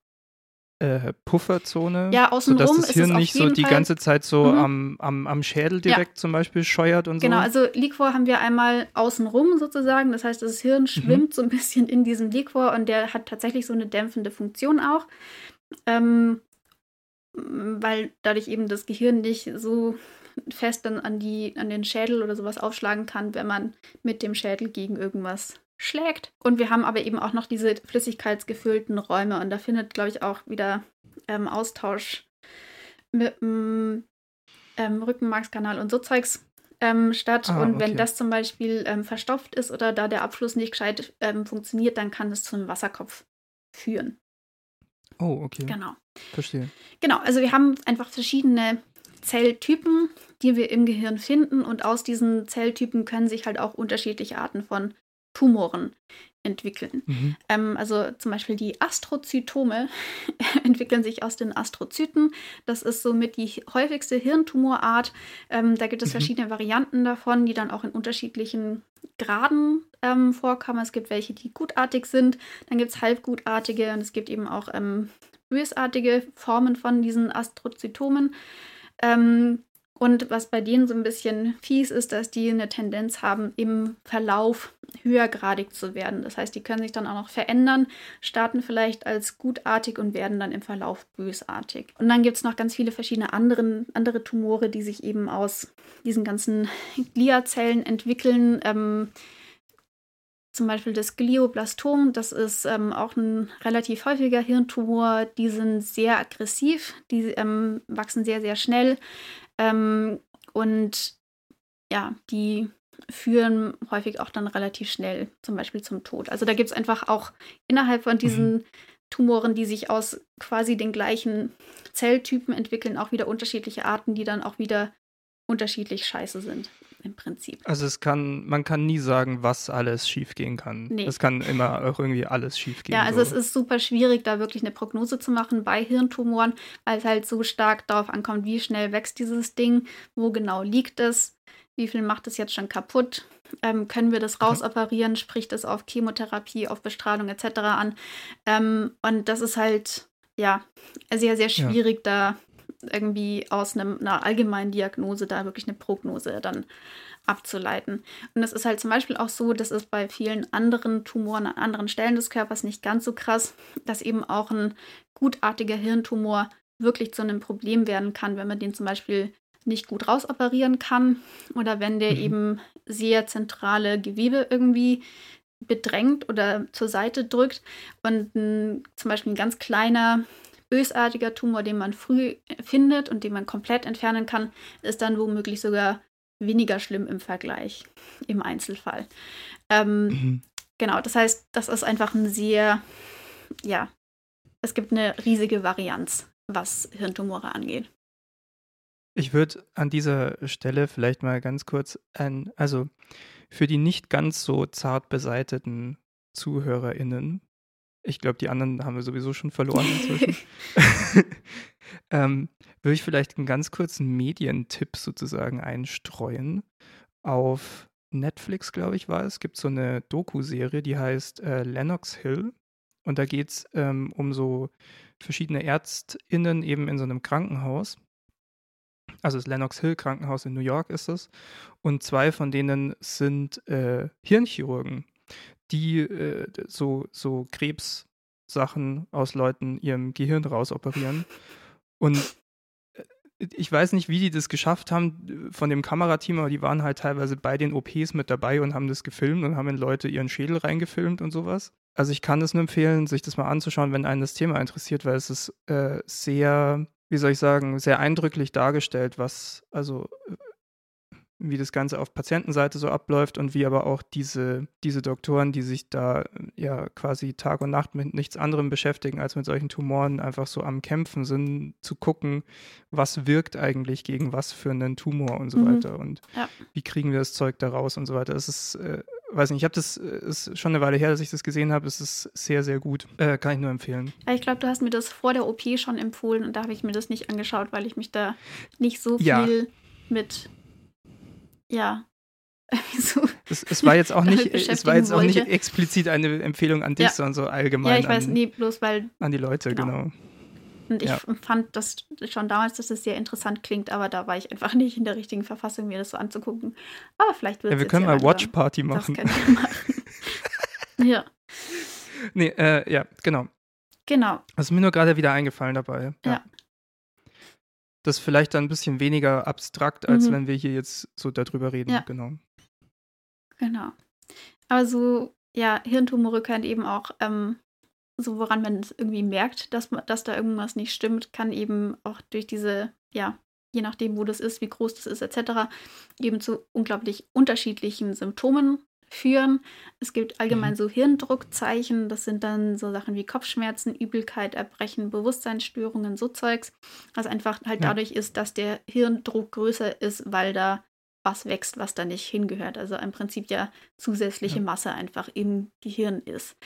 äh, Pufferzone. Ja, außenrum sodass das Hirn nicht so die Fall. ganze Zeit so mhm. am, am, am Schädel direkt ja. zum Beispiel scheuert und genau, so. Genau, also Liquor haben wir einmal außenrum sozusagen. Das heißt, das Hirn mhm. schwimmt mhm. so ein bisschen in diesem Liquor und der hat tatsächlich so eine dämpfende Funktion auch. Ähm, weil dadurch eben das Gehirn nicht so fest dann an, die, an den Schädel oder sowas aufschlagen kann, wenn man mit dem Schädel gegen irgendwas schlägt. Und wir haben aber eben auch noch diese flüssigkeitsgefüllten Räume und da findet, glaube ich, auch wieder ähm, Austausch mit dem ähm, Rückenmarkskanal und so Zeugs ähm, statt. Ah, und okay. wenn das zum Beispiel ähm, verstopft ist oder da der Abfluss nicht gescheit ähm, funktioniert, dann kann es zu einem Wasserkopf führen. Oh, okay. Genau. Verstehe. Genau, also wir haben einfach verschiedene Zelltypen, die wir im Gehirn finden und aus diesen Zelltypen können sich halt auch unterschiedliche Arten von Tumoren entwickeln. Mhm. Ähm, also zum Beispiel die Astrozytome entwickeln sich aus den Astrozyten. Das ist somit die häufigste Hirntumorart. Ähm, da gibt es mhm. verschiedene Varianten davon, die dann auch in unterschiedlichen Graden ähm, vorkommen. Es gibt welche, die gutartig sind, dann gibt es halbgutartige und es gibt eben auch ähm, bösartige Formen von diesen Astrozytomen. Ähm, Und was bei denen so ein bisschen fies ist, dass die eine Tendenz haben, im Verlauf höhergradig zu werden. Das heißt, die können sich dann auch noch verändern, starten vielleicht als gutartig und werden dann im Verlauf bösartig. Und dann gibt es noch ganz viele verschiedene anderen, andere Tumore, die sich eben aus diesen ganzen Gliazellen entwickeln. Ähm, zum Beispiel das Glioblastom, das ist ähm, auch ein relativ häufiger Hirntumor. Die sind sehr aggressiv, die ähm, wachsen sehr, sehr schnell ähm, und ja, die führen häufig auch dann relativ schnell zum Beispiel zum Tod. Also da gibt es einfach auch innerhalb von diesen mhm. Tumoren, die sich aus quasi den gleichen Zelltypen entwickeln, auch wieder unterschiedliche Arten, die dann auch wieder unterschiedlich scheiße sind im Prinzip. Also es kann, man kann nie sagen, was alles schiefgehen kann. Nee. Es kann immer auch irgendwie alles schiefgehen. Ja, also so. es ist super schwierig, da wirklich eine Prognose zu machen bei Hirntumoren, weil es halt so stark darauf ankommt, wie schnell wächst dieses Ding, wo genau liegt es, wie viel macht es jetzt schon kaputt, ähm, können wir das rausoperieren, spricht es auf Chemotherapie, auf Bestrahlung etc. an. Ähm, und das ist halt, ja, sehr, sehr schwierig, ja. da irgendwie aus einem, einer allgemeinen Diagnose da wirklich eine Prognose dann abzuleiten. Und es ist halt zum Beispiel auch so, das ist bei vielen anderen Tumoren an anderen Stellen des Körpers nicht ganz so krass, dass eben auch ein gutartiger Hirntumor wirklich zu einem Problem werden kann, wenn man den zum Beispiel nicht gut rausoperieren kann oder wenn der mhm. eben sehr zentrale Gewebe irgendwie bedrängt oder zur Seite drückt und ein, zum Beispiel ein ganz kleiner bösartiger Tumor, den man früh findet und den man komplett entfernen kann, ist dann womöglich sogar weniger schlimm im Vergleich, im Einzelfall. Ähm, mhm. Genau, das heißt, das ist einfach ein sehr, ja, es gibt eine riesige Varianz, was Hirntumore angeht. Ich würde an dieser Stelle vielleicht mal ganz kurz ein, also für die nicht ganz so zart beseiteten ZuhörerInnen ich glaube, die anderen haben wir sowieso schon verloren inzwischen. ähm, würde ich vielleicht einen ganz kurzen Medientipp sozusagen einstreuen. Auf Netflix, glaube ich, war es, gibt so eine Doku-Serie, die heißt äh, Lennox Hill. Und da geht es ähm, um so verschiedene ÄrztInnen eben in so einem Krankenhaus. Also das Lennox Hill Krankenhaus in New York ist es. Und zwei von denen sind äh, Hirnchirurgen die äh, so, so Krebssachen aus Leuten ihrem Gehirn rausoperieren. Und äh, ich weiß nicht, wie die das geschafft haben von dem Kamerateam, aber die waren halt teilweise bei den OPs mit dabei und haben das gefilmt und haben in Leute ihren Schädel reingefilmt und sowas. Also ich kann es nur empfehlen, sich das mal anzuschauen, wenn einen das Thema interessiert, weil es ist äh, sehr, wie soll ich sagen, sehr eindrücklich dargestellt, was, also wie das Ganze auf Patientenseite so abläuft und wie aber auch diese, diese Doktoren, die sich da ja quasi Tag und Nacht mit nichts anderem beschäftigen als mit solchen Tumoren, einfach so am Kämpfen sind, zu gucken, was wirkt eigentlich gegen was für einen Tumor und so mhm. weiter und ja. wie kriegen wir das Zeug da raus und so weiter. Das ist, äh, weiß nicht, ich habe das, äh, ist schon eine Weile her, dass ich das gesehen habe. Es ist sehr, sehr gut. Äh, kann ich nur empfehlen. Ich glaube, du hast mir das vor der OP schon empfohlen und da habe ich mir das nicht angeschaut, weil ich mich da nicht so viel ja. mit ja. so es, es, war jetzt auch nicht, es war jetzt auch nicht explizit eine Empfehlung an dich, ja. sondern so allgemein. Ja, ich weiß, an, nee, bloß weil. An die Leute, genau. genau. Und ich ja. fand das schon damals, dass es sehr interessant klingt, aber da war ich einfach nicht in der richtigen Verfassung, mir das so anzugucken. Aber vielleicht wird es. Ja, wir können mal Watch Party machen. Das können wir machen. ja. Nee, äh, ja, genau. Genau. Das ist mir nur gerade wieder eingefallen dabei. Ja. ja das vielleicht dann ein bisschen weniger abstrakt, als mhm. wenn wir hier jetzt so darüber reden. Ja. Genau. Genau. Aber so, ja, Hirntumore können eben auch, ähm, so woran man es irgendwie merkt, dass, dass da irgendwas nicht stimmt, kann eben auch durch diese, ja, je nachdem, wo das ist, wie groß das ist, etc., eben zu unglaublich unterschiedlichen Symptomen führen. Es gibt allgemein mhm. so Hirndruckzeichen, das sind dann so Sachen wie Kopfschmerzen, Übelkeit, Erbrechen, Bewusstseinsstörungen, so Zeugs, was einfach halt ja. dadurch ist, dass der Hirndruck größer ist, weil da was wächst, was da nicht hingehört. Also im Prinzip ja zusätzliche ja. Masse einfach im Gehirn ist.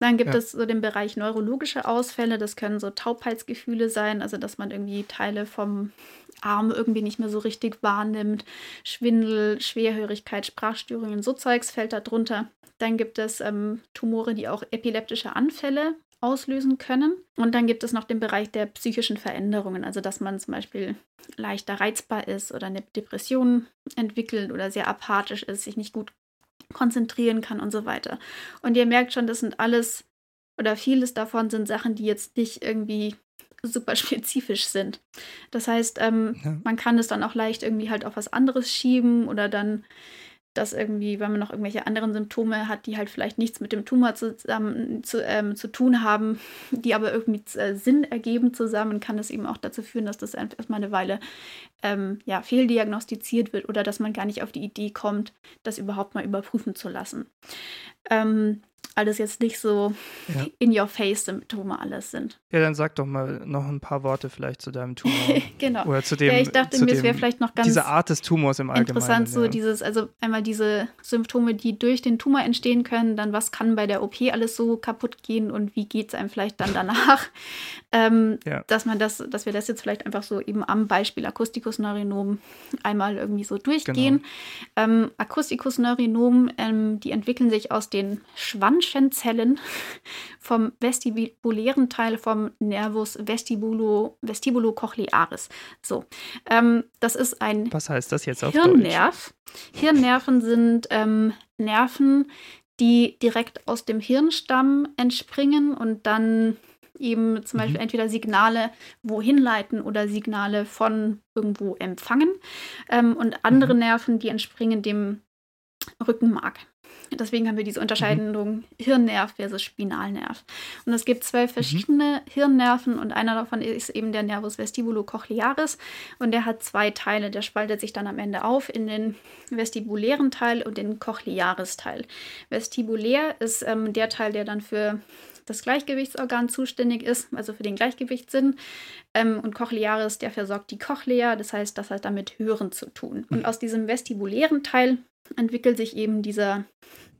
Dann gibt ja. es so den Bereich neurologische Ausfälle. Das können so Taubheitsgefühle sein, also dass man irgendwie Teile vom Arm irgendwie nicht mehr so richtig wahrnimmt. Schwindel, Schwerhörigkeit, Sprachstörungen, so Zeugs fällt da drunter. Dann gibt es ähm, Tumore, die auch epileptische Anfälle auslösen können. Und dann gibt es noch den Bereich der psychischen Veränderungen, also dass man zum Beispiel leichter reizbar ist oder eine Depression entwickelt oder sehr apathisch ist, sich nicht gut konzentrieren kann und so weiter. Und ihr merkt schon, das sind alles oder vieles davon sind Sachen, die jetzt nicht irgendwie super spezifisch sind. Das heißt, ähm, ja. man kann es dann auch leicht irgendwie halt auf was anderes schieben oder dann dass irgendwie, wenn man noch irgendwelche anderen Symptome hat, die halt vielleicht nichts mit dem Tumor zusammen, zu, ähm, zu tun haben, die aber irgendwie äh, Sinn ergeben zusammen, kann das eben auch dazu führen, dass das erstmal eine Weile ähm, ja, fehldiagnostiziert wird oder dass man gar nicht auf die Idee kommt, das überhaupt mal überprüfen zu lassen. Ähm, alles jetzt nicht so ja. in your face Symptome alles sind. Ja, dann sag doch mal noch ein paar Worte vielleicht zu deinem Tumor. genau. Oder zu dem, ja, ich dachte mir, es wäre vielleicht noch ganz diese Art des Tumors im Allgemeinen. Interessant, so ja. dieses, also einmal diese Symptome, die durch den Tumor entstehen können, dann was kann bei der OP alles so kaputt gehen und wie geht es einem vielleicht dann danach. ähm, ja. Dass man das, dass wir das jetzt vielleicht einfach so eben am Beispiel Akustikusneurinom einmal irgendwie so durchgehen. Genau. Ähm, Akustikusneurinom, ähm, die entwickeln sich aus den Schwanz Zellen vom vestibulären Teil vom Nervus vestibulo, vestibulocochlearis. So, ähm, das ist ein Was heißt das jetzt auf Hirnnerv. Deutsch? Hirnnerven sind ähm, Nerven, die direkt aus dem Hirnstamm entspringen und dann eben zum Beispiel mhm. entweder Signale wohin leiten oder Signale von irgendwo empfangen. Ähm, und andere mhm. Nerven, die entspringen dem Rückenmark. Deswegen haben wir diese Unterscheidung mhm. Hirnnerv versus Spinalnerv. Und es gibt zwölf mhm. verschiedene mhm. Hirnnerven und einer davon ist eben der Nervus vestibulocochlearis und der hat zwei Teile. Der spaltet sich dann am Ende auf in den vestibulären Teil und den Cochlearis-Teil. Vestibulär ist ähm, der Teil, der dann für das Gleichgewichtsorgan zuständig ist, also für den Gleichgewichtssinn. Ähm, und Cochlearis, der versorgt die Cochlea, das heißt, das hat damit Hören zu tun. Und mhm. aus diesem vestibulären Teil entwickelt sich eben dieser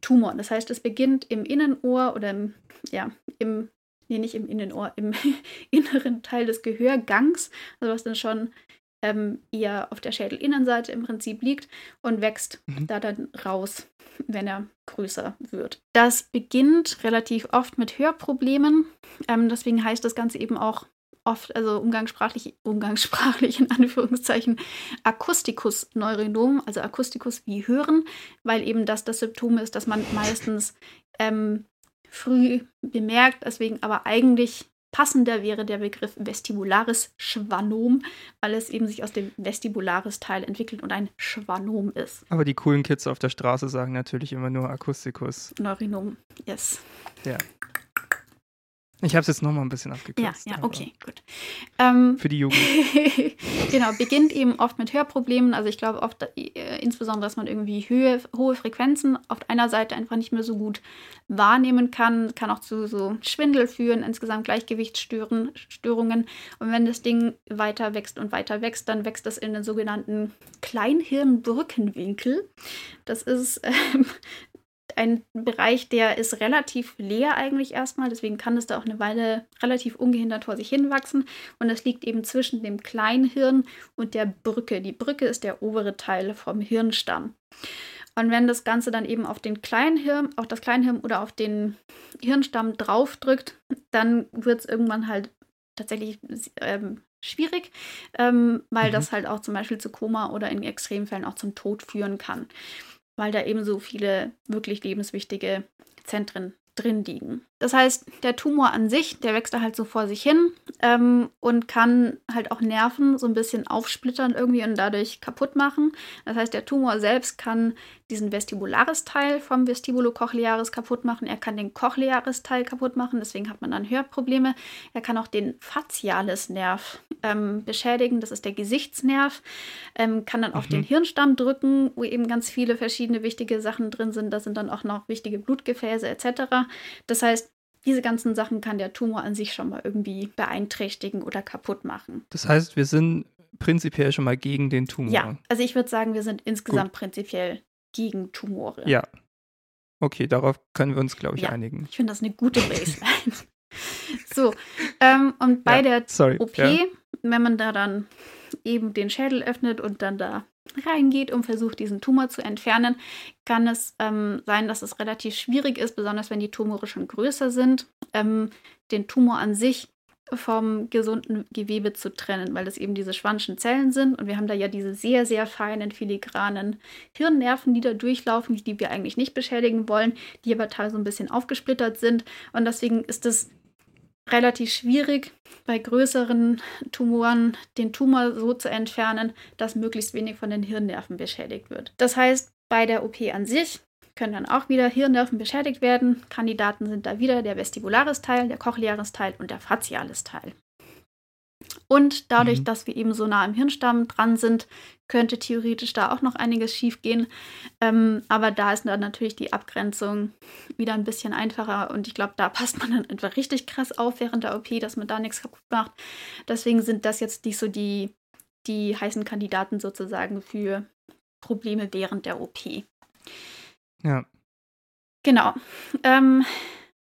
Tumor. Das heißt, es beginnt im Innenohr oder im, ja, im, nee, nicht im Innenohr, im inneren Teil des Gehörgangs, also was dann schon ähm, eher auf der Schädelinnenseite im Prinzip liegt und wächst mhm. da dann raus, wenn er größer wird. Das beginnt relativ oft mit Hörproblemen. Ähm, deswegen heißt das Ganze eben auch oft, also umgangssprachlich, umgangssprachlich in Anführungszeichen, Akustikus-Neuronom, also Akustikus wie Hören, weil eben das das Symptom ist, das man meistens ähm, früh bemerkt, deswegen aber eigentlich passender wäre der Begriff vestibularis Schwannom, weil es eben sich aus dem vestibularis Teil entwickelt und ein Schwannom ist. Aber die coolen Kids auf der Straße sagen natürlich immer nur Akustikus. Neurinom, yes. Ja. Ich habe es jetzt nochmal ein bisschen abgekürzt. Ja, ja, okay, gut. Ähm, für die Jugend. genau, beginnt eben oft mit Hörproblemen. Also ich glaube oft, äh, insbesondere, dass man irgendwie Höhe, hohe Frequenzen auf einer Seite einfach nicht mehr so gut wahrnehmen kann. Kann auch zu so Schwindel führen, insgesamt Gleichgewichtsstörungen. Und wenn das Ding weiter wächst und weiter wächst, dann wächst das in den sogenannten Kleinhirnbrückenwinkel. Das ist ähm, ein Bereich, der ist relativ leer eigentlich erstmal, deswegen kann es da auch eine Weile relativ ungehindert vor sich hinwachsen. Und es liegt eben zwischen dem Kleinhirn und der Brücke. Die Brücke ist der obere Teil vom Hirnstamm. Und wenn das Ganze dann eben auf den Kleinhirn, auf das Kleinhirn oder auf den Hirnstamm draufdrückt, dann wird es irgendwann halt tatsächlich ähm, schwierig, ähm, weil mhm. das halt auch zum Beispiel zu Koma oder in Extremfällen auch zum Tod führen kann weil da eben so viele wirklich lebenswichtige Zentren drin liegen. Das heißt, der Tumor an sich, der wächst da halt so vor sich hin ähm, und kann halt auch Nerven so ein bisschen aufsplittern irgendwie und dadurch kaputt machen. Das heißt, der Tumor selbst kann diesen Vestibularis-Teil vom Vestibulocochlearis kaputt machen. Er kann den Cochlearis-Teil kaputt machen, deswegen hat man dann Hörprobleme. Er kann auch den Facialis-Nerv ähm, beschädigen, das ist der Gesichtsnerv. Ähm, kann dann auf mhm. den Hirnstamm drücken, wo eben ganz viele verschiedene wichtige Sachen drin sind. Da sind dann auch noch wichtige Blutgefäße etc. Das heißt, diese ganzen Sachen kann der Tumor an sich schon mal irgendwie beeinträchtigen oder kaputt machen. Das heißt, wir sind prinzipiell schon mal gegen den Tumor. Ja, also ich würde sagen, wir sind insgesamt Gut. prinzipiell gegen Tumore. Ja. Okay, darauf können wir uns, glaube ich, ja, einigen. Ich finde das eine gute Baseline. so, ähm, und bei ja, der sorry, OP, ja. wenn man da dann eben den Schädel öffnet und dann da reingeht und versucht, diesen Tumor zu entfernen, kann es ähm, sein, dass es relativ schwierig ist, besonders wenn die Tumore schon größer sind, ähm, den Tumor an sich vom gesunden Gewebe zu trennen, weil das eben diese schwanschen Zellen sind. Und wir haben da ja diese sehr, sehr feinen, filigranen Hirnnerven, die da durchlaufen, die wir eigentlich nicht beschädigen wollen, die aber teilweise ein bisschen aufgesplittert sind. Und deswegen ist es relativ schwierig, bei größeren Tumoren den Tumor so zu entfernen, dass möglichst wenig von den Hirnnerven beschädigt wird. Das heißt, bei der OP an sich können dann auch wieder Hirnnerven beschädigt werden. Kandidaten sind da wieder der Vestibularis-Teil, der Cochlearis-Teil und der Facialis-Teil. Und dadurch, mhm. dass wir eben so nah am Hirnstamm dran sind, könnte theoretisch da auch noch einiges schiefgehen. Ähm, aber da ist dann natürlich die Abgrenzung wieder ein bisschen einfacher und ich glaube, da passt man dann einfach richtig krass auf während der OP, dass man da nichts kaputt macht. Deswegen sind das jetzt nicht so die, die heißen Kandidaten sozusagen für Probleme während der OP. Ja. Genau. Ähm,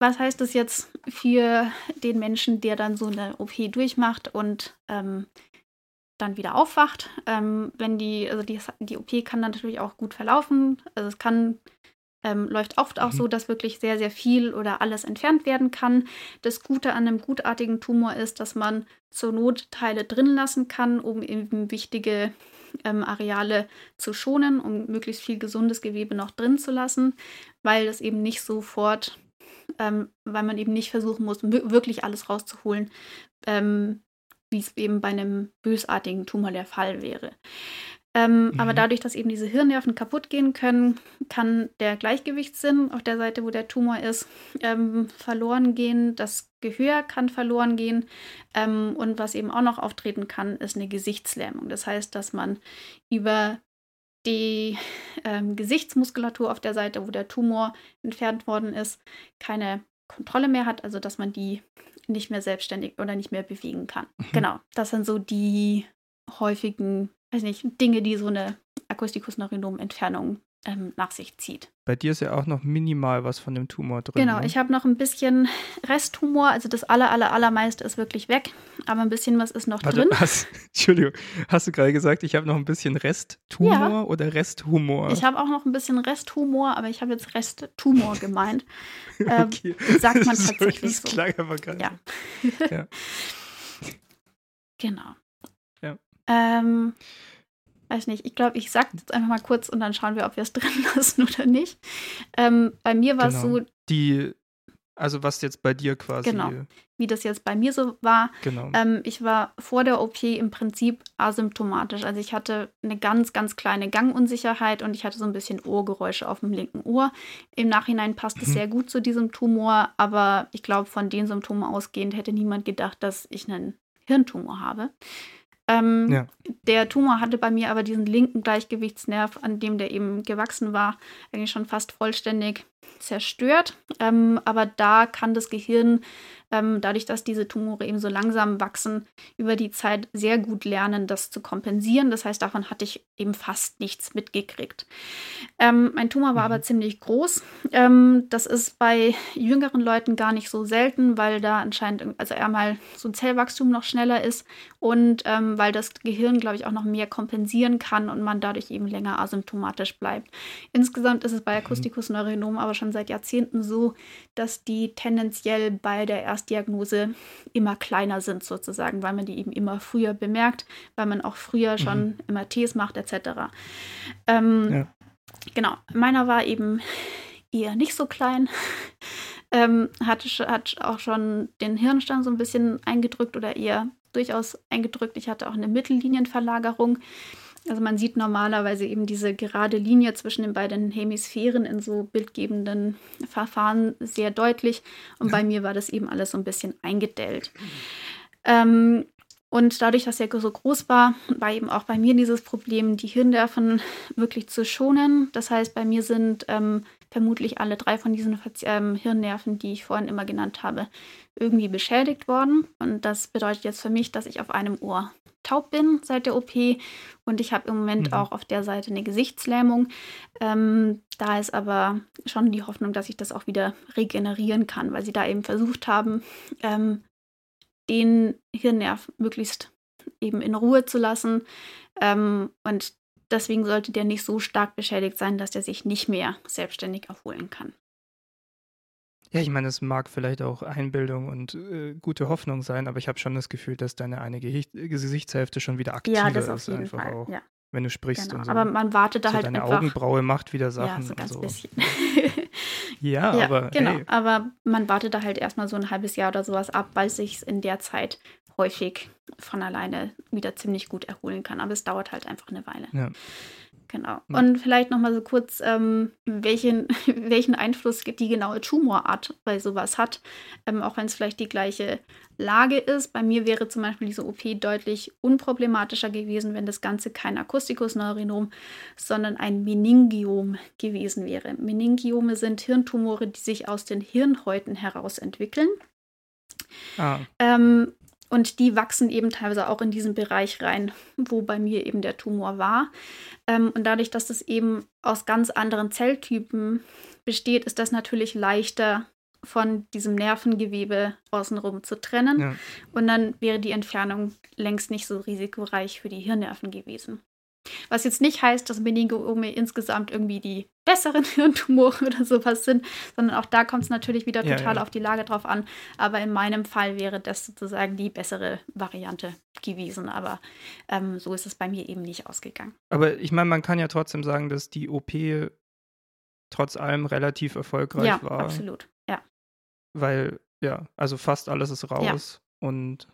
was heißt das jetzt für den Menschen, der dann so eine OP durchmacht und ähm, dann wieder aufwacht? Ähm, wenn die, also die, die OP kann dann natürlich auch gut verlaufen. Also es kann, ähm, läuft oft auch mhm. so, dass wirklich sehr, sehr viel oder alles entfernt werden kann. Das Gute an einem gutartigen Tumor ist, dass man zur Not Teile drin lassen kann, um eben wichtige ähm, Areale zu schonen, um möglichst viel gesundes Gewebe noch drin zu lassen, weil das eben nicht sofort ähm, weil man eben nicht versuchen muss, wirklich alles rauszuholen, ähm, wie es eben bei einem bösartigen Tumor der Fall wäre. Ähm, mhm. Aber dadurch, dass eben diese Hirnnerven kaputt gehen können, kann der Gleichgewichtssinn auf der Seite, wo der Tumor ist, ähm, verloren gehen. Das Gehör kann verloren gehen. Ähm, und was eben auch noch auftreten kann, ist eine Gesichtslähmung. Das heißt, dass man über die ähm, Gesichtsmuskulatur auf der Seite, wo der Tumor entfernt worden ist, keine Kontrolle mehr hat, also dass man die nicht mehr selbstständig oder nicht mehr bewegen kann. Mhm. Genau, das sind so die häufigen, weiß nicht, Dinge, die so eine Akustikus-Neuronom-Entfernung ähm, nach sich zieht. Bei dir ist ja auch noch minimal was von dem Tumor drin. Genau, ne? ich habe noch ein bisschen Resttumor, also das aller, aller, allermeiste ist wirklich weg, aber ein bisschen was ist noch Warte, drin. Hast, Entschuldigung, hast du gerade gesagt, ich habe noch ein bisschen Resttumor ja. oder Resthumor? Ich habe auch noch ein bisschen Resthumor, aber ich habe jetzt Resttumor gemeint. ähm, okay. Sagt man tatsächlich das so. Das klang aber gerade. Ja. ja. genau. Ja. Ähm, weiß nicht, ich glaube, ich sage jetzt einfach mal kurz und dann schauen wir, ob wir es drin lassen oder nicht. Ähm, bei mir war es genau. so. Die, also was jetzt bei dir quasi. Genau. Wie das jetzt bei mir so war. Genau. Ähm, ich war vor der OP im Prinzip asymptomatisch. Also ich hatte eine ganz, ganz kleine Gangunsicherheit und ich hatte so ein bisschen Ohrgeräusche auf dem linken Ohr. Im Nachhinein passt es mhm. sehr gut zu diesem Tumor, aber ich glaube, von den Symptomen ausgehend hätte niemand gedacht, dass ich einen Hirntumor habe. Ähm, ja. Der Tumor hatte bei mir aber diesen linken Gleichgewichtsnerv, an dem der eben gewachsen war, eigentlich schon fast vollständig zerstört. Ähm, aber da kann das Gehirn ähm, dadurch, dass diese Tumore eben so langsam wachsen, über die Zeit sehr gut lernen, das zu kompensieren. Das heißt, davon hatte ich eben fast nichts mitgekriegt. Ähm, mein Tumor war mhm. aber ziemlich groß. Ähm, das ist bei jüngeren Leuten gar nicht so selten, weil da anscheinend, also einmal so ein Zellwachstum noch schneller ist und ähm, weil das Gehirn, glaube ich, auch noch mehr kompensieren kann und man dadurch eben länger asymptomatisch bleibt. Insgesamt ist es bei Akustikus mhm. Neuronom aber schon seit Jahrzehnten so, dass die tendenziell bei der Erstdiagnose immer kleiner sind sozusagen, weil man die eben immer früher bemerkt, weil man auch früher schon mhm. MRTs macht etc. Ähm, ja. Genau, meiner war eben eher nicht so klein. ähm, hat, hat auch schon den Hirnstamm so ein bisschen eingedrückt oder eher durchaus eingedrückt. Ich hatte auch eine Mittellinienverlagerung. Also man sieht normalerweise eben diese gerade Linie zwischen den beiden Hemisphären in so bildgebenden Verfahren sehr deutlich. Und ja. bei mir war das eben alles so ein bisschen eingedellt. Ähm, und dadurch, dass er so groß war, war eben auch bei mir dieses Problem, die Hirnnerven wirklich zu schonen. Das heißt, bei mir sind ähm, vermutlich alle drei von diesen ähm, Hirnnerven, die ich vorhin immer genannt habe, irgendwie beschädigt worden. Und das bedeutet jetzt für mich, dass ich auf einem Ohr taub bin seit der OP und ich habe im Moment mhm. auch auf der Seite eine Gesichtslähmung. Ähm, da ist aber schon die Hoffnung, dass ich das auch wieder regenerieren kann, weil sie da eben versucht haben, ähm, den Hirnnerv möglichst eben in Ruhe zu lassen. Ähm, und deswegen sollte der nicht so stark beschädigt sein, dass der sich nicht mehr selbstständig erholen kann. Ja, ich meine, es mag vielleicht auch Einbildung und äh, gute Hoffnung sein, aber ich habe schon das Gefühl, dass deine eine Gesicht Gesichtshälfte schon wieder aktiver ja, das auf ist. jeden einfach Fall. auch, Ja, wenn du sprichst genau. und so. Aber man wartet da so halt deine einfach. Augenbraue macht wieder ja, Sachen so ganz und so. bisschen. Ja, ja, aber genau. hey, Aber man wartet da halt erstmal so ein halbes Jahr oder sowas ab, weil sich in der Zeit häufig von alleine wieder ziemlich gut erholen kann. Aber es dauert halt einfach eine Weile. ja. Genau. Ja. Und vielleicht nochmal so kurz, ähm, welchen, welchen Einfluss die genaue Tumorart bei sowas hat. Ähm, auch wenn es vielleicht die gleiche Lage ist. Bei mir wäre zum Beispiel diese OP deutlich unproblematischer gewesen, wenn das Ganze kein Akustikus-Neurinom, sondern ein Meningiom gewesen wäre. Meningiome sind Hirntumore, die sich aus den Hirnhäuten heraus entwickeln. Ah, Ähm, und die wachsen eben teilweise auch in diesen Bereich rein, wo bei mir eben der Tumor war. Ähm, und dadurch, dass das eben aus ganz anderen Zelltypen besteht, ist das natürlich leichter von diesem Nervengewebe außenrum zu trennen. ja. Und dann wäre die Entfernung längst nicht so risikoreich für die Hirnnerven gewesen. Was jetzt nicht heißt, dass Meningiome insgesamt irgendwie die besseren Hirntumore oder sowas sind, sondern auch da kommt es natürlich wieder Ja, total ja. auf die Lage drauf an. Aber in meinem Fall wäre das sozusagen die bessere Variante gewesen. Aber ähm, so ist es bei mir eben nicht ausgegangen. Aber ich meine, man kann ja trotzdem sagen, dass die OP trotz allem relativ erfolgreich ja, war. absolut. Ja, Weil, ja, also fast alles ist raus und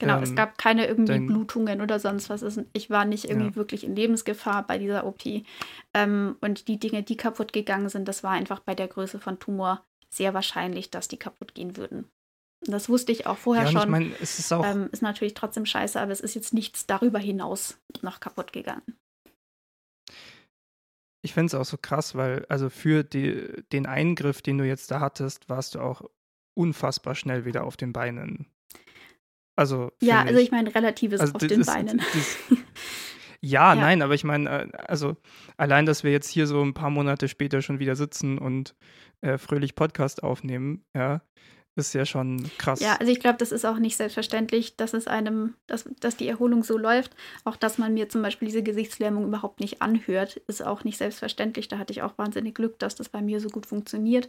genau. Ähm, es gab keine irgendwie dein- Blutungen oder sonst was. Ich war nicht irgendwie Ja. wirklich in Lebensgefahr bei dieser OP. Ähm, und die Dinge, die kaputt gegangen sind, das war einfach bei der Größe von Tumor sehr wahrscheinlich, dass die kaputt gehen würden. Und das wusste ich auch vorher ja, und ich schon. meine, es ist auch, ähm, ist natürlich trotzdem scheiße, aber es ist jetzt nichts darüber hinaus noch kaputt gegangen. ich finde es auch so krass, weil, also für die, den Eingriff, den du jetzt da hattest, warst du auch unfassbar schnell wieder auf den Beinen. Also, Ja, also ich meine relatives Also auf den ist- Beinen. das- Ja, Ja. nein, aber ich meine, äh, also allein, dass wir jetzt hier so ein paar Monate später schon wieder sitzen und äh, fröhlich Podcast aufnehmen, ja, ist ja schon krass. Ja, also ich glaube, das ist auch nicht selbstverständlich, dass es einem, dass, dass die Erholung so läuft. Auch dass man mir zum Beispiel diese Gesichtslähmung überhaupt nicht anhört, ist auch nicht selbstverständlich. Da hatte ich auch wahnsinnig Glück, dass das bei mir so gut funktioniert.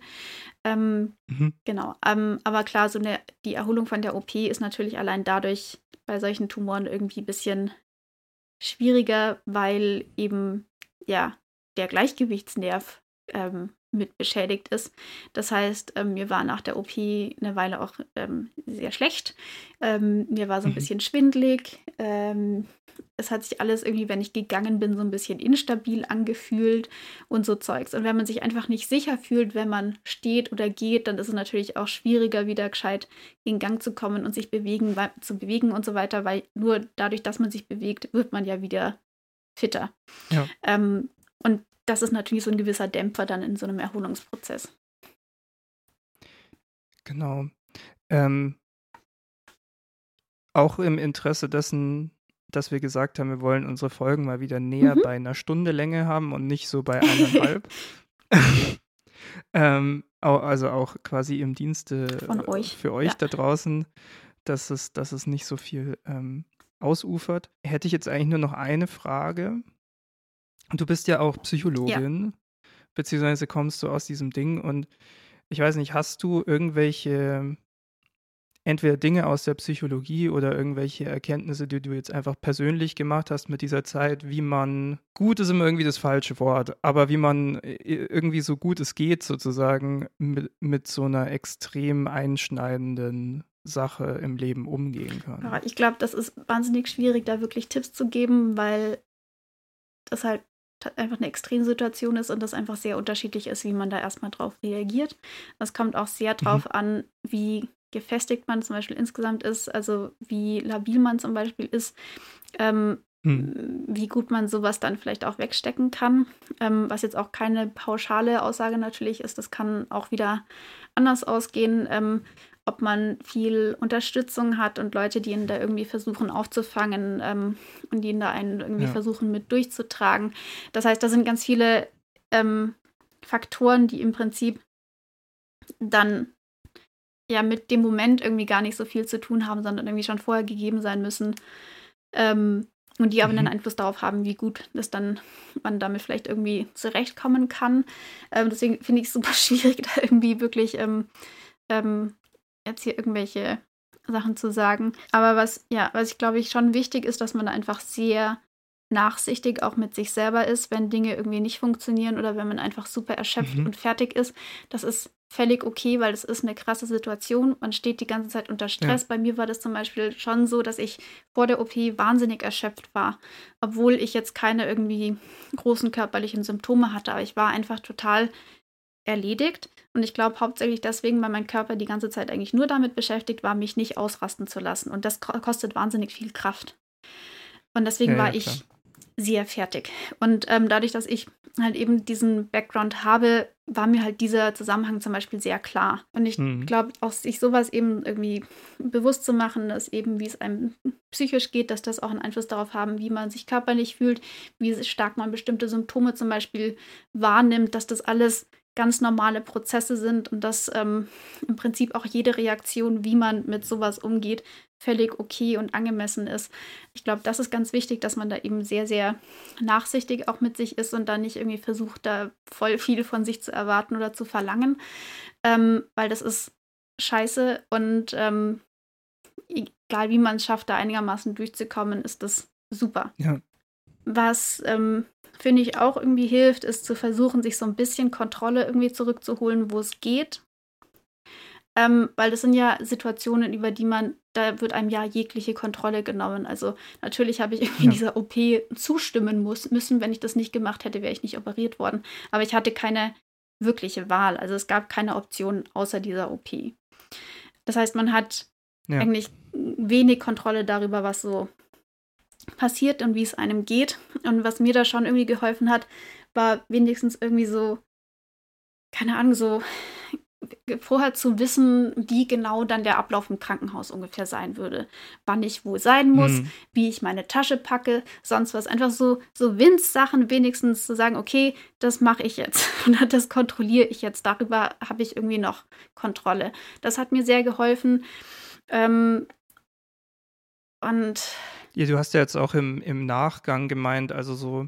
Ähm, Mhm. genau. Ähm, aber klar, so eine, die Erholung von der OP ist natürlich allein dadurch bei solchen Tumoren irgendwie ein bisschen schwieriger, weil eben ja der Gleichgewichtsnerv ähm, mit beschädigt ist. Das heißt, ähm, mir war nach der OP eine Weile auch ähm, sehr schlecht. Ähm, mir war so ein Mhm. bisschen schwindlig. Ähm, es hat sich alles irgendwie, wenn ich gegangen bin, so ein bisschen instabil angefühlt und so Zeugs. Und wenn man sich einfach nicht sicher fühlt, wenn man steht oder geht, dann ist es natürlich auch schwieriger, wieder gescheit in Gang zu kommen und sich bewegen, zu bewegen und so weiter, weil nur dadurch, dass man sich bewegt, wird man ja wieder fitter. Ja. Ähm, und das ist natürlich so ein gewisser Dämpfer dann in so einem Erholungsprozess. Genau. Ähm, auch im Interesse dessen, dass wir gesagt haben, wir wollen unsere Folgen mal wieder näher Mhm. bei einer Stunde Länge haben und nicht so bei eineinhalb. ähm, also auch quasi im Dienste äh, euch, für euch ja. da draußen, dass es, dass es nicht so viel ähm, ausufert. Hätte ich jetzt eigentlich nur noch eine Frage. Du bist ja auch Psychologin, beziehungsweise kommst du aus diesem Ding und ich weiß nicht, hast du irgendwelche entweder Dinge aus der Psychologie oder irgendwelche Erkenntnisse, die du jetzt einfach persönlich gemacht hast mit dieser Zeit, wie man, gut ist immer irgendwie das falsche Wort, aber wie man äh, irgendwie so gut es geht sozusagen mit, mit so einer extrem einschneidenden Sache im Leben umgehen kann. Aber ich glaube, das ist wahnsinnig schwierig, da wirklich Tipps zu geben, weil das halt einfach eine Extremsituation ist und das einfach sehr unterschiedlich ist, wie man da erstmal drauf reagiert. Es kommt auch sehr drauf an, wie gefestigt man zum Beispiel insgesamt ist, also wie labil man zum Beispiel ist, ähm, Hm. wie gut man sowas dann vielleicht auch wegstecken kann. Ähm, was jetzt auch keine pauschale Aussage natürlich ist, das kann auch wieder anders ausgehen. Ähm, ob man viel Unterstützung hat und Leute, die ihn da irgendwie versuchen aufzufangen ähm, und die ihn da einen irgendwie Ja. versuchen mit durchzutragen. Das heißt, da sind ganz viele ähm, Faktoren, die im Prinzip dann ja mit dem Moment irgendwie gar nicht so viel zu tun haben, sondern irgendwie schon vorher gegeben sein müssen. Ähm, und die aber Mhm. einen Einfluss darauf haben, wie gut das dann man damit vielleicht irgendwie zurechtkommen kann. Ähm, deswegen finde ich es super schwierig, da irgendwie wirklich ähm, ähm, jetzt hier irgendwelche Sachen zu sagen. Aber was, ja, was ich glaube ich schon wichtig ist, dass man einfach sehr nachsichtig auch mit sich selber ist, wenn Dinge irgendwie nicht funktionieren oder wenn man einfach super erschöpft Mhm. und fertig ist. Das ist völlig okay, weil es ist eine krasse Situation. Man steht die ganze Zeit unter Stress. Bei mir war das zum Beispiel schon so, dass ich vor der OP wahnsinnig erschöpft war, obwohl ich jetzt keine irgendwie großen körperlichen Symptome hatte. Aber ich war einfach total erledigt. Und ich glaube hauptsächlich deswegen, weil mein Körper die ganze Zeit eigentlich nur damit beschäftigt war, mich nicht ausrasten zu lassen. Und das ko- kostet wahnsinnig viel Kraft. Und deswegen Ja, ja, war ich sehr fertig. Und ähm, dadurch, dass ich halt eben diesen Background habe, war mir halt dieser Zusammenhang zum Beispiel sehr klar. Und ich Mhm. glaube, auch sich sowas eben irgendwie bewusst zu machen, dass eben, wie es einem psychisch geht, dass das auch einen Einfluss darauf haben, wie man sich körperlich fühlt, wie stark man bestimmte Symptome zum Beispiel wahrnimmt, dass das alles ganz normale Prozesse sind und dass ähm, im Prinzip auch jede Reaktion, wie man mit sowas umgeht, völlig okay und angemessen ist. Ich glaube, das ist ganz wichtig, dass man da eben sehr, sehr nachsichtig auch mit sich ist und da nicht irgendwie versucht, da voll viel von sich zu erwarten oder zu verlangen, ähm, weil das ist scheiße und ähm, egal wie man es schafft, da einigermaßen durchzukommen, ist das super. Ja. Was ähm, finde ich auch irgendwie hilft, ist zu versuchen, sich so ein bisschen Kontrolle irgendwie zurückzuholen, wo es geht. Ähm, weil das sind ja Situationen, über die man, da wird einem ja jegliche Kontrolle genommen. Also natürlich habe ich irgendwie Ja. dieser OP zustimmen muss, müssen. Wenn ich das nicht gemacht hätte, wäre ich nicht operiert worden. Aber ich hatte keine wirkliche Wahl. Also es gab keine Option außer dieser OP. Das heißt, man hat Ja. eigentlich wenig Kontrolle darüber, was so passiert und wie es einem geht. Und was mir da schon irgendwie geholfen hat, war wenigstens irgendwie so, keine Ahnung, so vorher zu wissen, wie genau dann der Ablauf im Krankenhaus ungefähr sein würde. Wann ich wo sein muss, Mhm. wie ich meine Tasche packe, sonst was. Einfach so, so Winz-Sachen wenigstens zu sagen, okay, das mache ich jetzt. Und das kontrolliere ich jetzt. Darüber habe ich irgendwie noch Kontrolle. Das hat mir sehr geholfen. Ähm, und Ja, du hast ja jetzt auch im, im Nachgang gemeint, also so,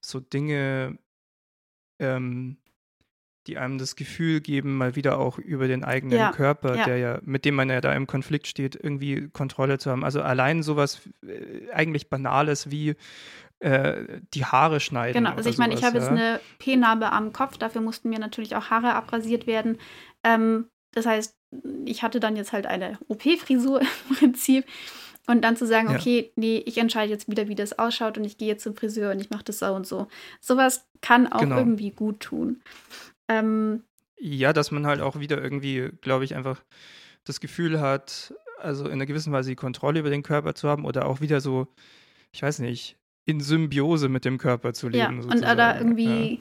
so Dinge, ähm, die einem das Gefühl geben, mal wieder auch über den eigenen Ja, Körper, ja. der ja, mit dem man ja da im Konflikt steht, irgendwie Kontrolle zu haben. Also allein sowas äh, eigentlich Banales wie äh, die Haare schneiden. Genau, also ich meine, ich habe jetzt ja. eine P-Narbe am Kopf, dafür mussten mir natürlich auch Haare abrasiert werden. Ähm, das heißt, ich hatte dann jetzt halt eine OP-Frisur im Prinzip. Und dann zu sagen, Ja. okay, nee, ich entscheide jetzt wieder, wie das ausschaut und ich gehe jetzt zum Friseur und ich mache das so und so. Sowas kann auch Genau. irgendwie gut tun. Ähm, Ja, dass man halt auch wieder irgendwie, glaube ich, einfach das Gefühl hat, also in einer gewissen Weise die Kontrolle über den Körper zu haben oder auch wieder so, ich weiß nicht, in Symbiose mit dem Körper zu ja, leben. und da sozusagen. irgendwie, ja.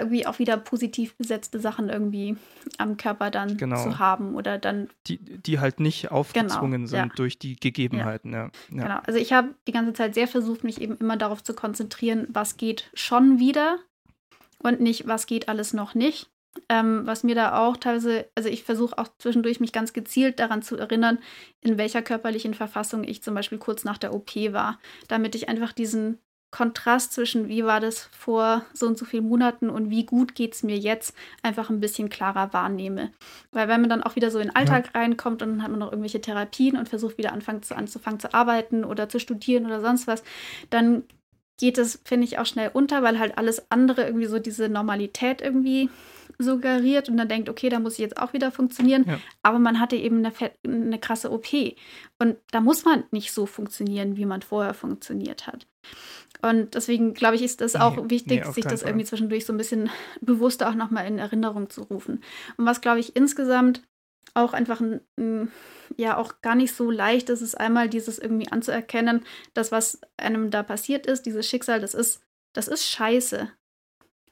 Irgendwie auch wieder positiv besetzte Sachen irgendwie am Körper dann Genau. zu haben oder dann Ja, die, die halt nicht aufgezwungen sind Genau, ja. durch die Gegebenheiten. Ja. Ja. Genau. Also ich habe die ganze Zeit sehr versucht, mich eben immer darauf zu konzentrieren, was geht schon wieder und nicht, was geht alles noch nicht. Ähm, was mir da auch teilweise, also ich versuche auch zwischendurch mich ganz gezielt daran zu erinnern, in welcher körperlichen Verfassung ich zum Beispiel kurz nach der OP war, damit ich einfach diesen Kontrast zwischen wie war das vor so und so vielen Monaten und wie gut geht es mir jetzt einfach ein bisschen klarer wahrnehme. Weil wenn man dann auch wieder so in den Alltag reinkommt und dann hat man noch irgendwelche Therapien und versucht wieder anfangen zu, anzufangen zu arbeiten oder zu studieren oder sonst was, dann geht es, finde ich, auch schnell unter, weil halt alles andere irgendwie so diese Normalität irgendwie suggeriert und dann denkt, okay, da muss ich jetzt auch wieder funktionieren. Ja. Aber man hatte eben eine, eine krasse OP. Und da muss man nicht so funktionieren, wie man vorher funktioniert hat. Und deswegen glaube ich, ist es auch Nee, wichtig, nee, sich das Fall. irgendwie zwischendurch so ein bisschen bewusster auch nochmal in Erinnerung zu rufen. Und was, glaube ich, insgesamt auch einfach ein, ja auch gar nicht so leicht ist, ist einmal dieses irgendwie anzuerkennen, dass was einem da passiert ist, dieses Schicksal, das ist, das ist scheiße.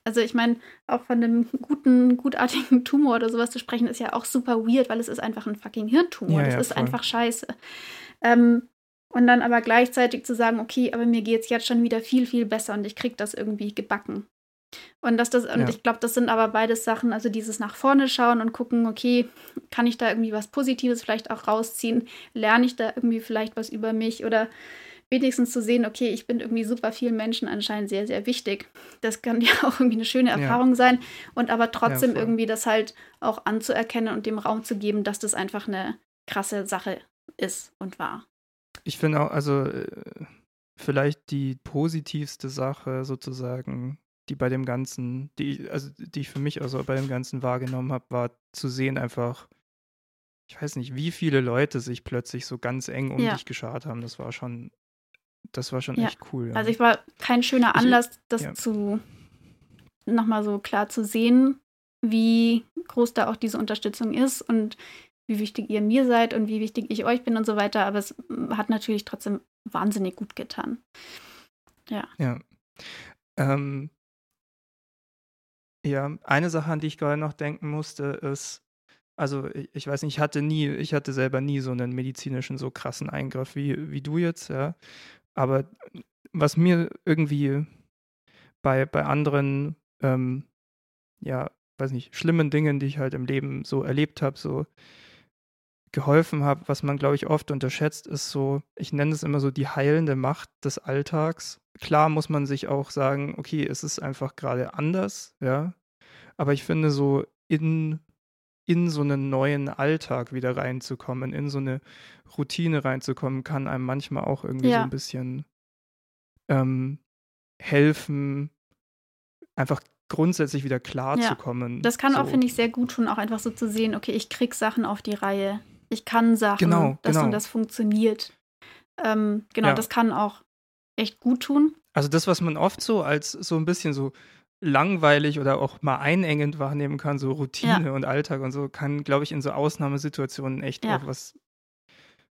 Also ich meine, auch von einem guten, gutartigen Tumor oder sowas zu sprechen, ist ja auch super weird, weil es ist einfach ein fucking Hirntumor. Ja, das ja, ist voll. einfach scheiße. Ähm, und dann aber gleichzeitig zu sagen, okay, aber mir geht es jetzt schon wieder viel, viel besser und ich krieg das irgendwie gebacken. Und dass das, und ja. ich glaube, das sind aber beides Sachen, also dieses nach vorne schauen und gucken, okay, kann ich da irgendwie was Positives vielleicht auch rausziehen? Lerne ich da irgendwie vielleicht was über mich oder wenigstens zu sehen, okay, ich bin irgendwie super vielen Menschen anscheinend sehr, sehr wichtig. Das kann ja auch irgendwie eine schöne Erfahrung ja. sein und aber trotzdem ja, irgendwie das halt auch anzuerkennen und dem Raum zu geben, dass das einfach eine krasse Sache ist und war. Ich finde auch, also äh, vielleicht die positivste Sache sozusagen, die bei dem Ganzen, die, also die ich für mich also bei dem Ganzen wahrgenommen habe, war zu sehen einfach, ich weiß nicht, wie viele Leute sich plötzlich so ganz eng um ja. dich geschart haben. Das war schon, das war schon ja. echt cool. Ja. Also ich war kein schöner Anlass, ich, das zu nochmal so klar zu sehen, wie groß da auch diese Unterstützung ist und wie wichtig ihr mir seid und wie wichtig ich euch bin und so weiter. Aber es hat natürlich trotzdem wahnsinnig gut getan. Ja. Ja. Ähm, ja, eine Sache, an die ich gerade noch denken musste, ist, also ich, ich, weiß nicht, ich hatte nie, ich hatte selber nie so einen medizinischen, so krassen Eingriff wie, wie du jetzt, ja. Aber was mir irgendwie bei, bei anderen, ähm, ja, weiß nicht, schlimmen Dingen, die ich halt im Leben so erlebt habe, so geholfen habe, was man, glaube ich, oft unterschätzt, ist so, ich nenne es immer so die heilende Macht des Alltags klar muss man sich auch sagen, okay, es ist einfach gerade anders, ja. Aber ich finde, so in, in so einen neuen Alltag wieder reinzukommen, in so eine Routine reinzukommen, kann einem manchmal auch irgendwie ja. so ein bisschen ähm, helfen, einfach grundsätzlich wieder klar ja. zu kommen. Das kann so. auch, finde ich, sehr gut tun, auch einfach so zu sehen, okay, ich krieg Sachen auf die Reihe. Ich kann Sachen, genau, das genau. und das funktioniert. Ähm, genau, ja. das kann auch echt gut tun. Also das, was man oft so als so ein bisschen so langweilig oder auch mal einengend wahrnehmen kann, so Routine ja. und Alltag und so, kann, glaube ich, in so Ausnahmesituationen echt ja. auch was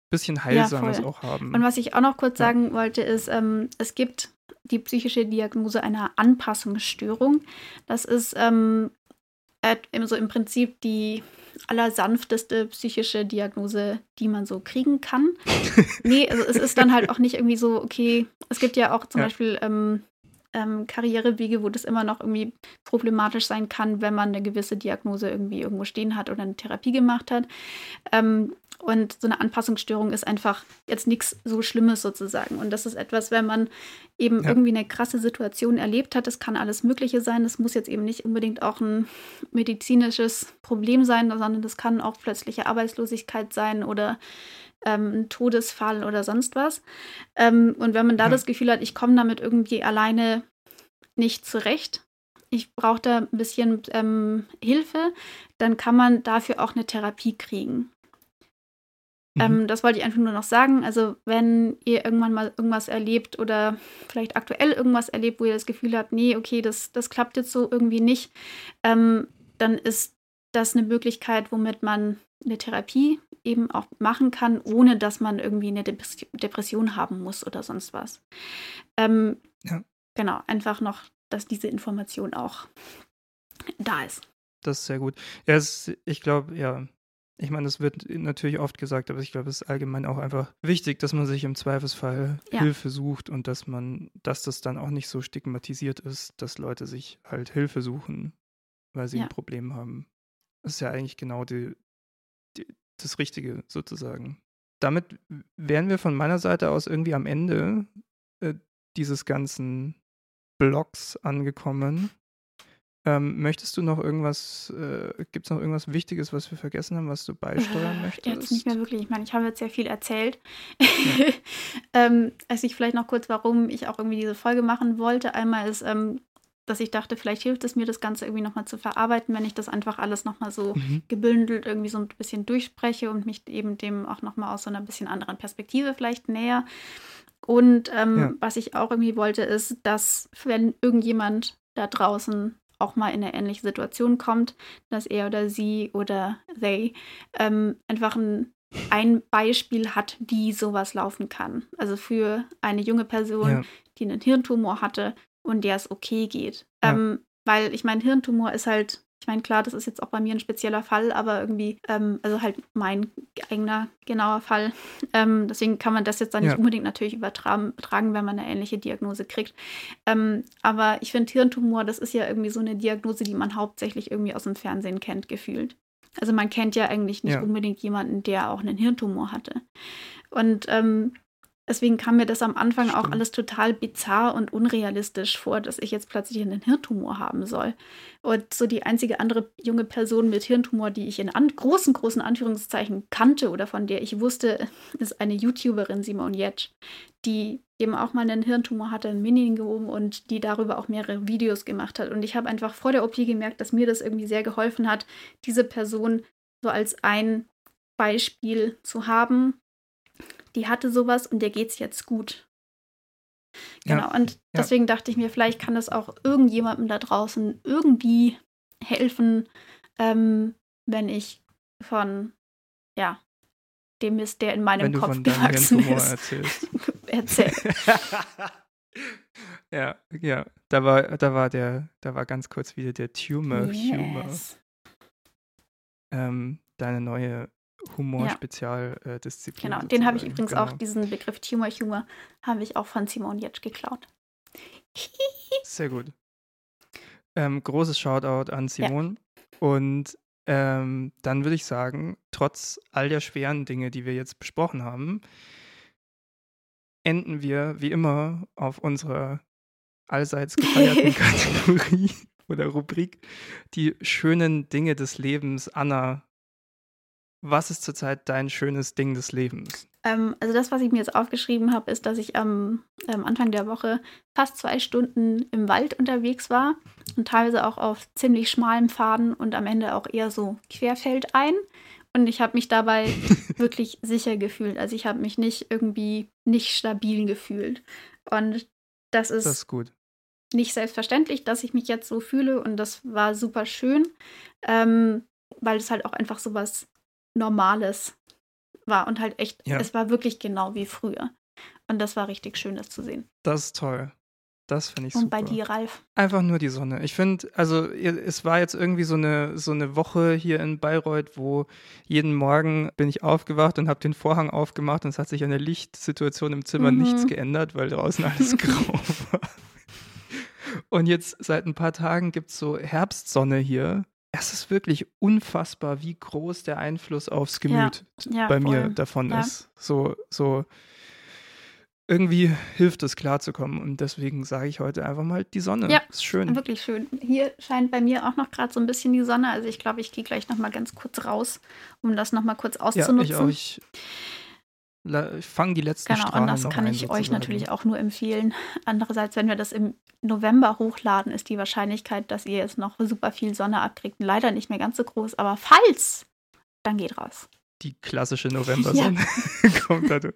bisschen Heilsames auch haben. Und was ich auch noch kurz sagen wollte, ist, ähm, es gibt die psychische Diagnose einer Anpassungsstörung. Das ist ähm, so im Prinzip die allersanfteste psychische Diagnose, die man so kriegen kann. nee, also es ist dann halt auch nicht irgendwie so, okay, es gibt ja auch zum ja. Beispiel ähm, ähm, Karrierewege, wo das immer noch irgendwie problematisch sein kann, wenn man eine gewisse Diagnose irgendwie irgendwo stehen hat oder eine Therapie gemacht hat. Ähm, und so eine Anpassungsstörung ist einfach jetzt nichts so Schlimmes sozusagen. Und das ist etwas, wenn man eben ja. irgendwie eine krasse Situation erlebt hat, das kann alles Mögliche sein. Das muss jetzt eben nicht unbedingt auch ein medizinisches Problem sein, sondern das kann auch plötzliche Arbeitslosigkeit sein oder ähm, ein Todesfall oder sonst was. Ähm, und wenn man da ja. das Gefühl hat, ich komme damit irgendwie alleine nicht zurecht, ich brauche da ein bisschen ähm, Hilfe, dann kann man dafür auch eine Therapie kriegen. Mhm. Ähm, das wollte ich einfach nur noch sagen. Also, wenn ihr irgendwann mal irgendwas erlebt oder vielleicht aktuell irgendwas erlebt, wo ihr das Gefühl habt, nee, okay, das, das klappt jetzt so irgendwie nicht, ähm, dann ist das eine Möglichkeit, womit man eine Therapie eben auch machen kann, ohne dass man irgendwie eine Depression haben muss oder sonst was. Ähm, ja. Genau, einfach noch, dass diese Information auch da ist. Das ist sehr gut. Ja, es, ich glaube, ja, ich meine, es wird natürlich oft gesagt, aber ich glaube, es ist allgemein auch einfach wichtig, dass man sich im Zweifelsfall ja. Hilfe sucht und dass man, dass das dann auch nicht so stigmatisiert ist, dass Leute sich halt Hilfe suchen, weil sie ja. ein Problem haben. Das ist ja eigentlich genau die, die, das Richtige sozusagen. Damit wären wir von meiner Seite aus irgendwie am Ende äh, dieses ganzen Blogs angekommen. Ähm, möchtest du noch irgendwas, äh, gibt es noch irgendwas Wichtiges, was wir vergessen haben, was du beisteuern möchtest? Jetzt nicht mehr wirklich. Ich meine, ich habe jetzt sehr viel erzählt. Ja. ähm, also ich vielleicht noch kurz, warum ich auch irgendwie diese Folge machen wollte. Einmal ist, ähm, dass ich dachte, vielleicht hilft es mir, das Ganze irgendwie nochmal zu verarbeiten, wenn ich das einfach alles nochmal so mhm. gebündelt irgendwie so ein bisschen durchspreche und mich eben dem auch nochmal aus so einer bisschen anderen Perspektive vielleicht näher. Und ähm, ja. was ich auch irgendwie wollte, ist, dass wenn irgendjemand da draußen auch mal in eine ähnliche Situation kommt, dass er oder sie oder they ähm, einfach ein, ein Beispiel hat, wie sowas laufen kann. Also für eine junge Person, ja. die einen Hirntumor hatte und der es okay geht. Ja. Ähm, weil ich meine, Hirntumor ist halt, Ich meine, klar, das ist jetzt auch bei mir ein spezieller Fall, aber irgendwie, ähm, also halt mein eigener genauer Fall. Ähm, deswegen kann man das jetzt dann ja. nicht unbedingt natürlich übertragen, wenn man eine ähnliche Diagnose kriegt. Ähm, aber ich finde, Hirntumor, das ist ja irgendwie so eine Diagnose, die man hauptsächlich irgendwie aus dem Fernsehen kennt, gefühlt. Also man kennt ja eigentlich nicht ja. unbedingt jemanden, der auch einen Hirntumor hatte. Und ähm, Deswegen kam mir das am Anfang Stimmt. auch alles total bizarr und unrealistisch vor, dass ich jetzt plötzlich einen Hirntumor haben soll. Und so die einzige andere junge Person mit Hirntumor, die ich in an großen, großen Anführungszeichen kannte oder von der ich wusste, ist eine YouTuberin, Simone Jetsch, die eben auch mal einen Hirntumor hatte, ein Meningiom und die darüber auch mehrere Videos gemacht hat. Und ich habe einfach vor der OP gemerkt, dass mir das irgendwie sehr geholfen hat, diese Person so als ein Beispiel zu haben, die hatte sowas und der geht's jetzt gut. Genau, ja, und deswegen ja. dachte ich mir, vielleicht kann das auch irgendjemandem da draußen irgendwie helfen, ähm, wenn ich von, ja, dem ist, der in meinem Kopf gewachsen ist. Erzählst. Erzähl. ja, ja, da war, da war der, da war ganz kurz wieder der Tumor yes. Humor. Ähm, deine neue Humor-Spezialdisziplin. Ja. Genau, den habe ich übrigens genau. auch, diesen Begriff Tumor-Humor, habe ich auch von Simon Jetsch geklaut. Sehr gut. Ähm, großes Shoutout an Simon. Ja. Und ähm, dann würde ich sagen, trotz all der schweren Dinge, die wir jetzt besprochen haben, enden wir wie immer auf unserer allseits gefeierten Kategorie oder Rubrik die schönen Dinge des Lebens Anna was ist zurzeit dein schönes Ding des Lebens? Ähm, also das, was ich mir jetzt aufgeschrieben habe, ist, dass ich am ähm, Anfang der Woche fast zwei Stunden im Wald unterwegs war und teilweise auch auf ziemlich schmalem Faden und am Ende auch eher so querfeldein. Und ich habe mich dabei wirklich sicher gefühlt. Also ich habe mich nicht irgendwie nicht stabil gefühlt. Und das ist, das ist gut. nicht selbstverständlich, dass ich mich jetzt so fühle. Und das war super schön, ähm, weil es halt auch einfach so was Normales war und halt echt, ja. es war wirklich genau wie früher. Und das war richtig schön, das zu sehen. Das ist toll. Das finde ich und super. Und bei dir, Ralf? Einfach nur die Sonne. Ich finde, also es war jetzt irgendwie so eine, so eine Woche hier in Bayreuth, wo jeden Morgen bin ich aufgewacht und habe den Vorhang aufgemacht und es hat sich an der Lichtsituation im Zimmer mhm. nichts geändert, weil draußen alles grau war. Und jetzt seit ein paar Tagen gibt es so Herbstsonne hier es ist wirklich unfassbar, wie groß der Einfluss aufs Gemüt ja, ja, bei voll. mir davon ja. ist. So, so irgendwie hilft es klarzukommen und deswegen sage ich heute einfach mal die Sonne. Ja, ist schön. Wirklich schön. Hier scheint bei mir auch noch gerade so ein bisschen die Sonne. Also ich glaube, ich gehe gleich noch mal ganz kurz raus, um das noch mal kurz auszunutzen. Ja, ich auch. Ich fangen die letzten genau, Strahlen und das kann ich euch natürlich auch nur empfehlen. Andererseits, wenn wir das im November hochladen, ist die Wahrscheinlichkeit, dass ihr jetzt noch super viel Sonne abkriegt, leider nicht mehr ganz so groß. Aber falls, dann geht raus. Die klassische Novembersonne ja. kommt dadurch.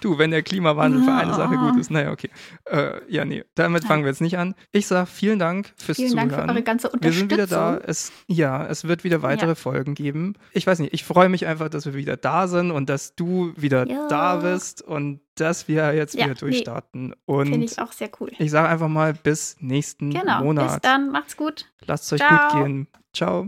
Du, wenn der Klimawandel für eine Sache gut ist, naja, okay. Äh, ja, nee, damit fangen wir jetzt nicht an. Ich sage vielen Dank fürs vielen Zuhören. Vielen Dank für eure ganze Unterstützung. Wir sind wieder da. Es, ja, es wird wieder weitere ja. Folgen geben. Ich weiß nicht, ich freue mich einfach, dass wir wieder da sind und dass du wieder ja. da bist und dass wir jetzt ja, wieder durchstarten. Nee, Finde ich auch sehr cool. Ich sage einfach mal bis nächsten genau, Monat. Bis dann, macht's gut. Lasst es euch Ciao. gut gehen. Ciao.